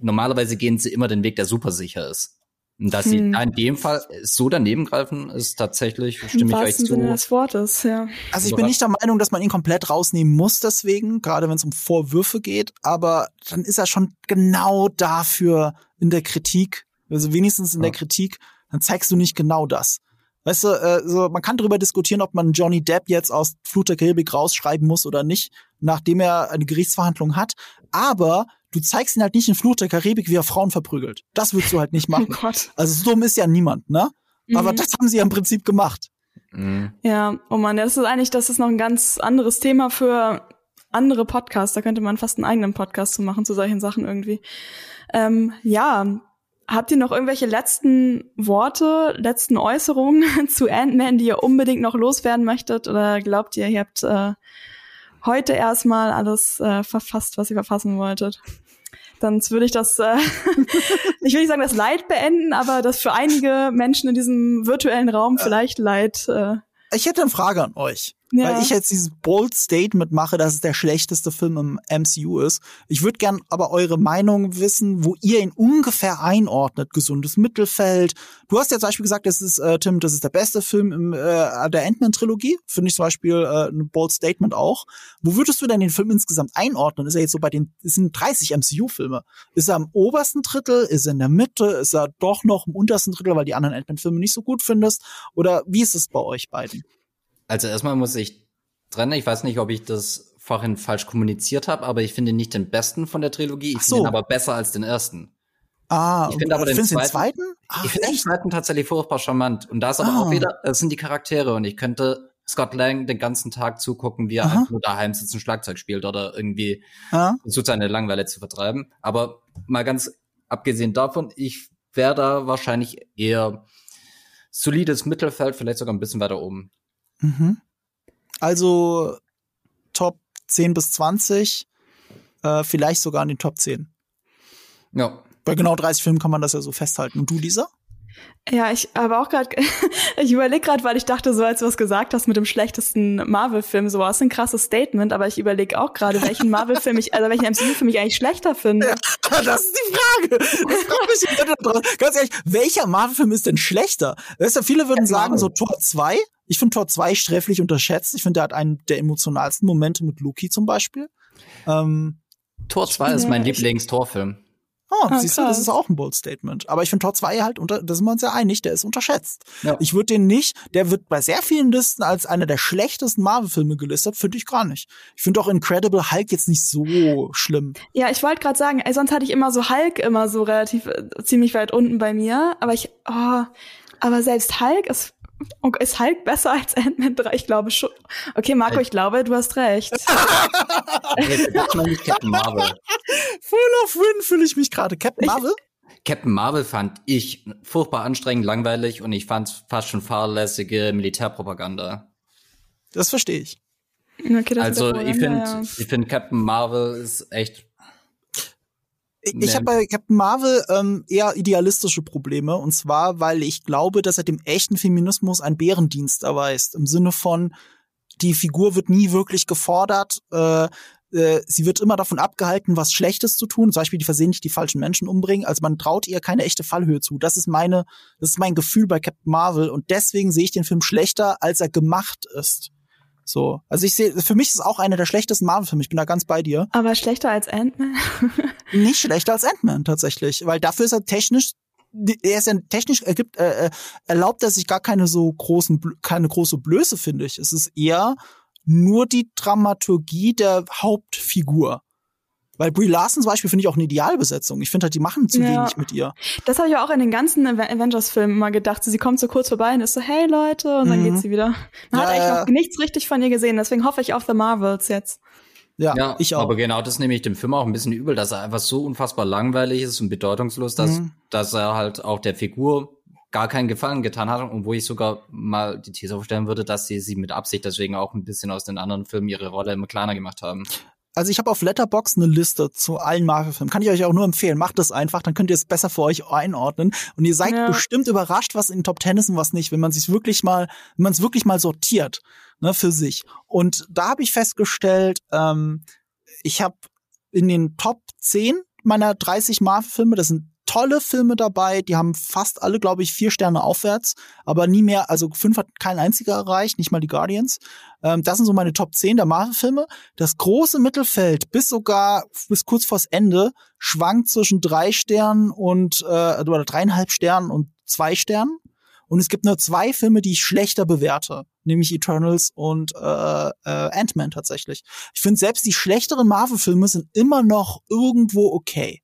normalerweise gehen sie immer den Weg, der super sicher ist. Und dass hm. sie in dem Fall so daneben greifen, ist tatsächlich, stimme ich euch zu. Sinne des Wortes, ja. Also ich bin nicht der Meinung, dass man ihn komplett rausnehmen muss deswegen, gerade wenn es um Vorwürfe geht, aber dann ist er schon genau dafür in der Kritik, also wenigstens in ja. der Kritik, dann zeigst du nicht genau das. Weißt du, äh, so, man kann darüber diskutieren, ob man Johnny Depp jetzt aus Flut der Karibik rausschreiben muss oder nicht, nachdem er eine Gerichtsverhandlung hat. Aber du zeigst ihn halt nicht in Flucht der Karibik, wie er Frauen verprügelt. Das würdest du halt nicht machen. Oh Gott. Also so dumm ist ja niemand, ne? Mhm. Aber das haben sie ja im Prinzip gemacht. Mhm. Ja, oh man, das ist eigentlich, das ist noch ein ganz anderes Thema für andere Podcasts. Da könnte man fast einen eigenen Podcast zu machen zu solchen Sachen irgendwie. Ähm, ja, habt ihr noch irgendwelche letzten Worte, letzten Äußerungen zu Ant-Man, die ihr unbedingt noch loswerden möchtet? Oder glaubt ihr, ihr habt äh, heute erstmal alles äh, verfasst, was ihr verfassen wolltet. Dann würde ich das, äh, ich will nicht sagen, das Leid beenden, aber das für einige Menschen in diesem virtuellen Raum äh. vielleicht Leid. Äh, ich hätte eine Frage an euch. Ja. Weil ich jetzt dieses bold Statement mache, dass es der schlechteste Film im MCU ist. Ich würde gern aber eure Meinung wissen, wo ihr ihn ungefähr einordnet. Gesundes Mittelfeld. Du hast ja zum Beispiel gesagt, das ist, äh, Tim, das ist der beste Film im, äh, der Ant-Man-Trilogie. Finde ich zum Beispiel äh, ein bold Statement auch. Wo würdest du denn den Film insgesamt einordnen? Ist er jetzt so bei den, es sind 30 MCU-Filme. Ist er am obersten Drittel? Ist er in der Mitte? Ist er doch noch im untersten Drittel, weil die anderen Ant-Man-Filme nicht so gut findest? Oder wie ist es bei euch beiden? Also erstmal muss ich trennen. Ich weiß nicht, ob ich das vorhin falsch kommuniziert habe, aber ich finde nicht den besten von der Trilogie. Ich so. finde ihn aber besser als den ersten. Ah, ich finde aber den zweiten, den zweiten? Ach, ich finde den zweiten tatsächlich furchtbar charmant. Und da ist aber ah. auch wieder, das sind die Charaktere und ich könnte Scott Lang den ganzen Tag zugucken, wie er Aha. einfach nur daheim sitzt und Schlagzeug spielt oder irgendwie Aha. versucht seine Langweile zu vertreiben. Aber mal ganz abgesehen davon, ich wäre da wahrscheinlich eher solides Mittelfeld, vielleicht sogar ein bisschen weiter oben. Mhm. Also Top 10 bis 20, äh, vielleicht sogar in den Top 10. Ja. Bei genau 30 Filmen kann man das ja so festhalten. Und du, Lisa? Ja, ich aber auch gerade, ich überlege gerade, weil ich dachte, so als du was gesagt hast mit dem schlechtesten Marvel-Film, so war es ein krasses Statement, aber ich überlege auch gerade, welchen Marvel-Film ich, also welchen MCU-Film ich eigentlich schlechter finde. Ja, das ist die Frage. Das Ganz ehrlich, welcher Marvel-Film ist denn schlechter? Weißt du, viele würden sagen, so Tor 2. Ich finde Tor 2 sträflich unterschätzt. Ich finde, der hat einen der emotionalsten Momente mit Loki zum Beispiel. Ähm, Tor 2 ist mein Lieblingstorfilm. Oh, ah, siehst krass. du, das ist auch ein bold Statement. Aber ich finde Tor 2 halt, unter, da sind wir uns ja einig, der ist unterschätzt. Ja. Ich würde den nicht, der wird bei sehr vielen Listen als einer der schlechtesten Marvel-Filme gelistet, finde ich gar nicht. Ich finde auch Incredible Hulk jetzt nicht so schlimm. Ja, ich wollte gerade sagen, ey, sonst hatte ich immer so Hulk immer so relativ äh, ziemlich weit unten bei mir. Aber ich, oh, aber selbst Hulk ist Okay, ist Hulk besser als Ant-Man 3? Ich glaube schon. Okay, Marco, ich glaube, du hast recht. Captain Marvel. Full of Win fühle ich mich gerade. Captain Marvel? Captain Marvel fand ich furchtbar anstrengend, langweilig und ich fand es fast schon fahrlässige Militärpropaganda. Das verstehe ich. Okay, also ich finde, ja. ich finde Captain Marvel ist echt ich habe bei Captain Marvel ähm, eher idealistische Probleme und zwar, weil ich glaube, dass er dem echten Feminismus einen Bärendienst erweist im Sinne von die Figur wird nie wirklich gefordert, äh, äh, sie wird immer davon abgehalten, was Schlechtes zu tun, zum Beispiel die versehentlich die falschen Menschen umbringen. Also man traut ihr keine echte Fallhöhe zu. Das ist meine, das ist mein Gefühl bei Captain Marvel und deswegen sehe ich den Film schlechter, als er gemacht ist. So, also ich sehe, für mich ist es auch einer der schlechtesten Marvel-Filme. Ich bin da ganz bei dir. Aber schlechter als Ant-Man? Nicht schlechter als Ant-Man tatsächlich, weil dafür ist er technisch er ist ja technisch ergibt äh, äh, erlaubt er sich gar keine so großen keine große Blöße finde ich es ist eher nur die Dramaturgie der Hauptfigur Weil Brie Larson zum Beispiel finde ich auch eine Idealbesetzung. Ich finde halt, die machen zu ja. wenig mit ihr. Das habe ich auch in den ganzen Avengers-Filmen immer gedacht. Sie kommt so kurz vorbei und ist so, hey Leute, und dann mhm. geht sie wieder. Man ja, hat eigentlich noch nichts richtig von ihr gesehen, deswegen hoffe ich auf The Marvels jetzt. Ja, ja, ich auch. Aber genau das nehme ich dem Film auch ein bisschen übel, dass er einfach so unfassbar langweilig ist und bedeutungslos, dass, mhm. dass er halt auch der Figur gar keinen Gefallen getan hat und wo ich sogar mal die These aufstellen würde, dass sie sie mit Absicht deswegen auch ein bisschen aus den anderen Filmen ihre Rolle immer kleiner gemacht haben. Also ich habe auf Letterbox eine Liste zu allen Marvel-Filmen. Kann ich euch auch nur empfehlen. Macht das einfach, dann könnt ihr es besser für euch einordnen. Und ihr seid ja. bestimmt überrascht, was in Top Ten ist und was nicht, wenn man sich wirklich mal, wenn man es wirklich mal sortiert, ne, für sich. Und da habe ich festgestellt, ähm, ich habe in den Top 10 meiner 30 Marvel-Filme, das sind tolle Filme dabei, die haben fast alle, glaube ich, vier Sterne aufwärts, aber nie mehr, also fünf hat kein einziger erreicht, nicht mal die Guardians. Ähm, das sind so meine Top 10 der Marvel-Filme. Das große Mittelfeld bis sogar bis kurz vors Ende schwankt zwischen drei Sternen und äh, oder dreieinhalb Sternen und zwei Sternen. Und es gibt nur zwei Filme, die ich schlechter bewerte, nämlich Eternals und äh, äh, Ant-Man tatsächlich. Ich finde selbst die schlechteren Marvel-Filme sind immer noch irgendwo okay.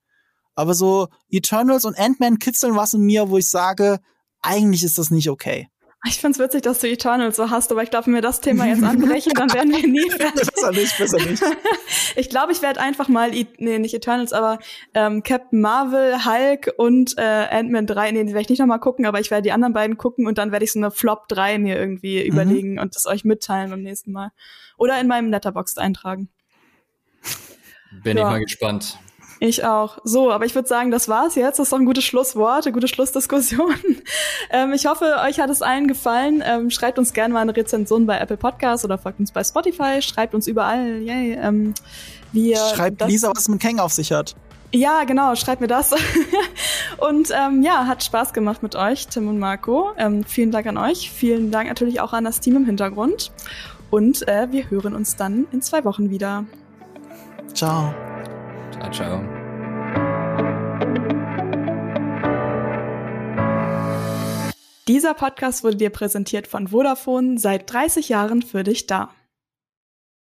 Aber so Eternals und Ant-Man kitzeln was in mir, wo ich sage, eigentlich ist das nicht okay. Ich find's witzig, dass du Eternals so hast, aber ich glaube, wenn wir das Thema jetzt anbrechen, dann werden wir nie fertig. besser nicht, besser nicht. ich glaube, ich werde einfach mal, nee, nicht Eternals, aber ähm, Captain Marvel, Hulk und äh, Ant-Man 3, nee, die werde ich nicht nochmal gucken, aber ich werde die anderen beiden gucken und dann werde ich so eine Flop 3 mir irgendwie mhm. überlegen und das euch mitteilen beim nächsten Mal. Oder in meinem Letterboxd eintragen. Bin ja. ich mal gespannt. Ich auch. So, aber ich würde sagen, das war's jetzt. Das ist doch ein gutes Schlusswort, eine gute Schlussdiskussion. ähm, ich hoffe, euch hat es allen gefallen. Ähm, schreibt uns gerne mal eine Rezension bei Apple Podcasts oder folgt uns bei Spotify. Schreibt uns überall. Yay. Ähm, wir, Schreibt Lisa, was mit Kang auf sich hat. Ja, genau, schreibt mir das. und ähm, ja, hat Spaß gemacht mit euch, Tim und Marco. Ähm, vielen Dank an euch. Vielen Dank natürlich auch an das Team im Hintergrund. Und äh, wir hören uns dann in zwei Wochen wieder. Ciao. Ciao, ciao. Dieser Podcast wurde dir präsentiert von Vodafone seit 30 Jahren für dich da.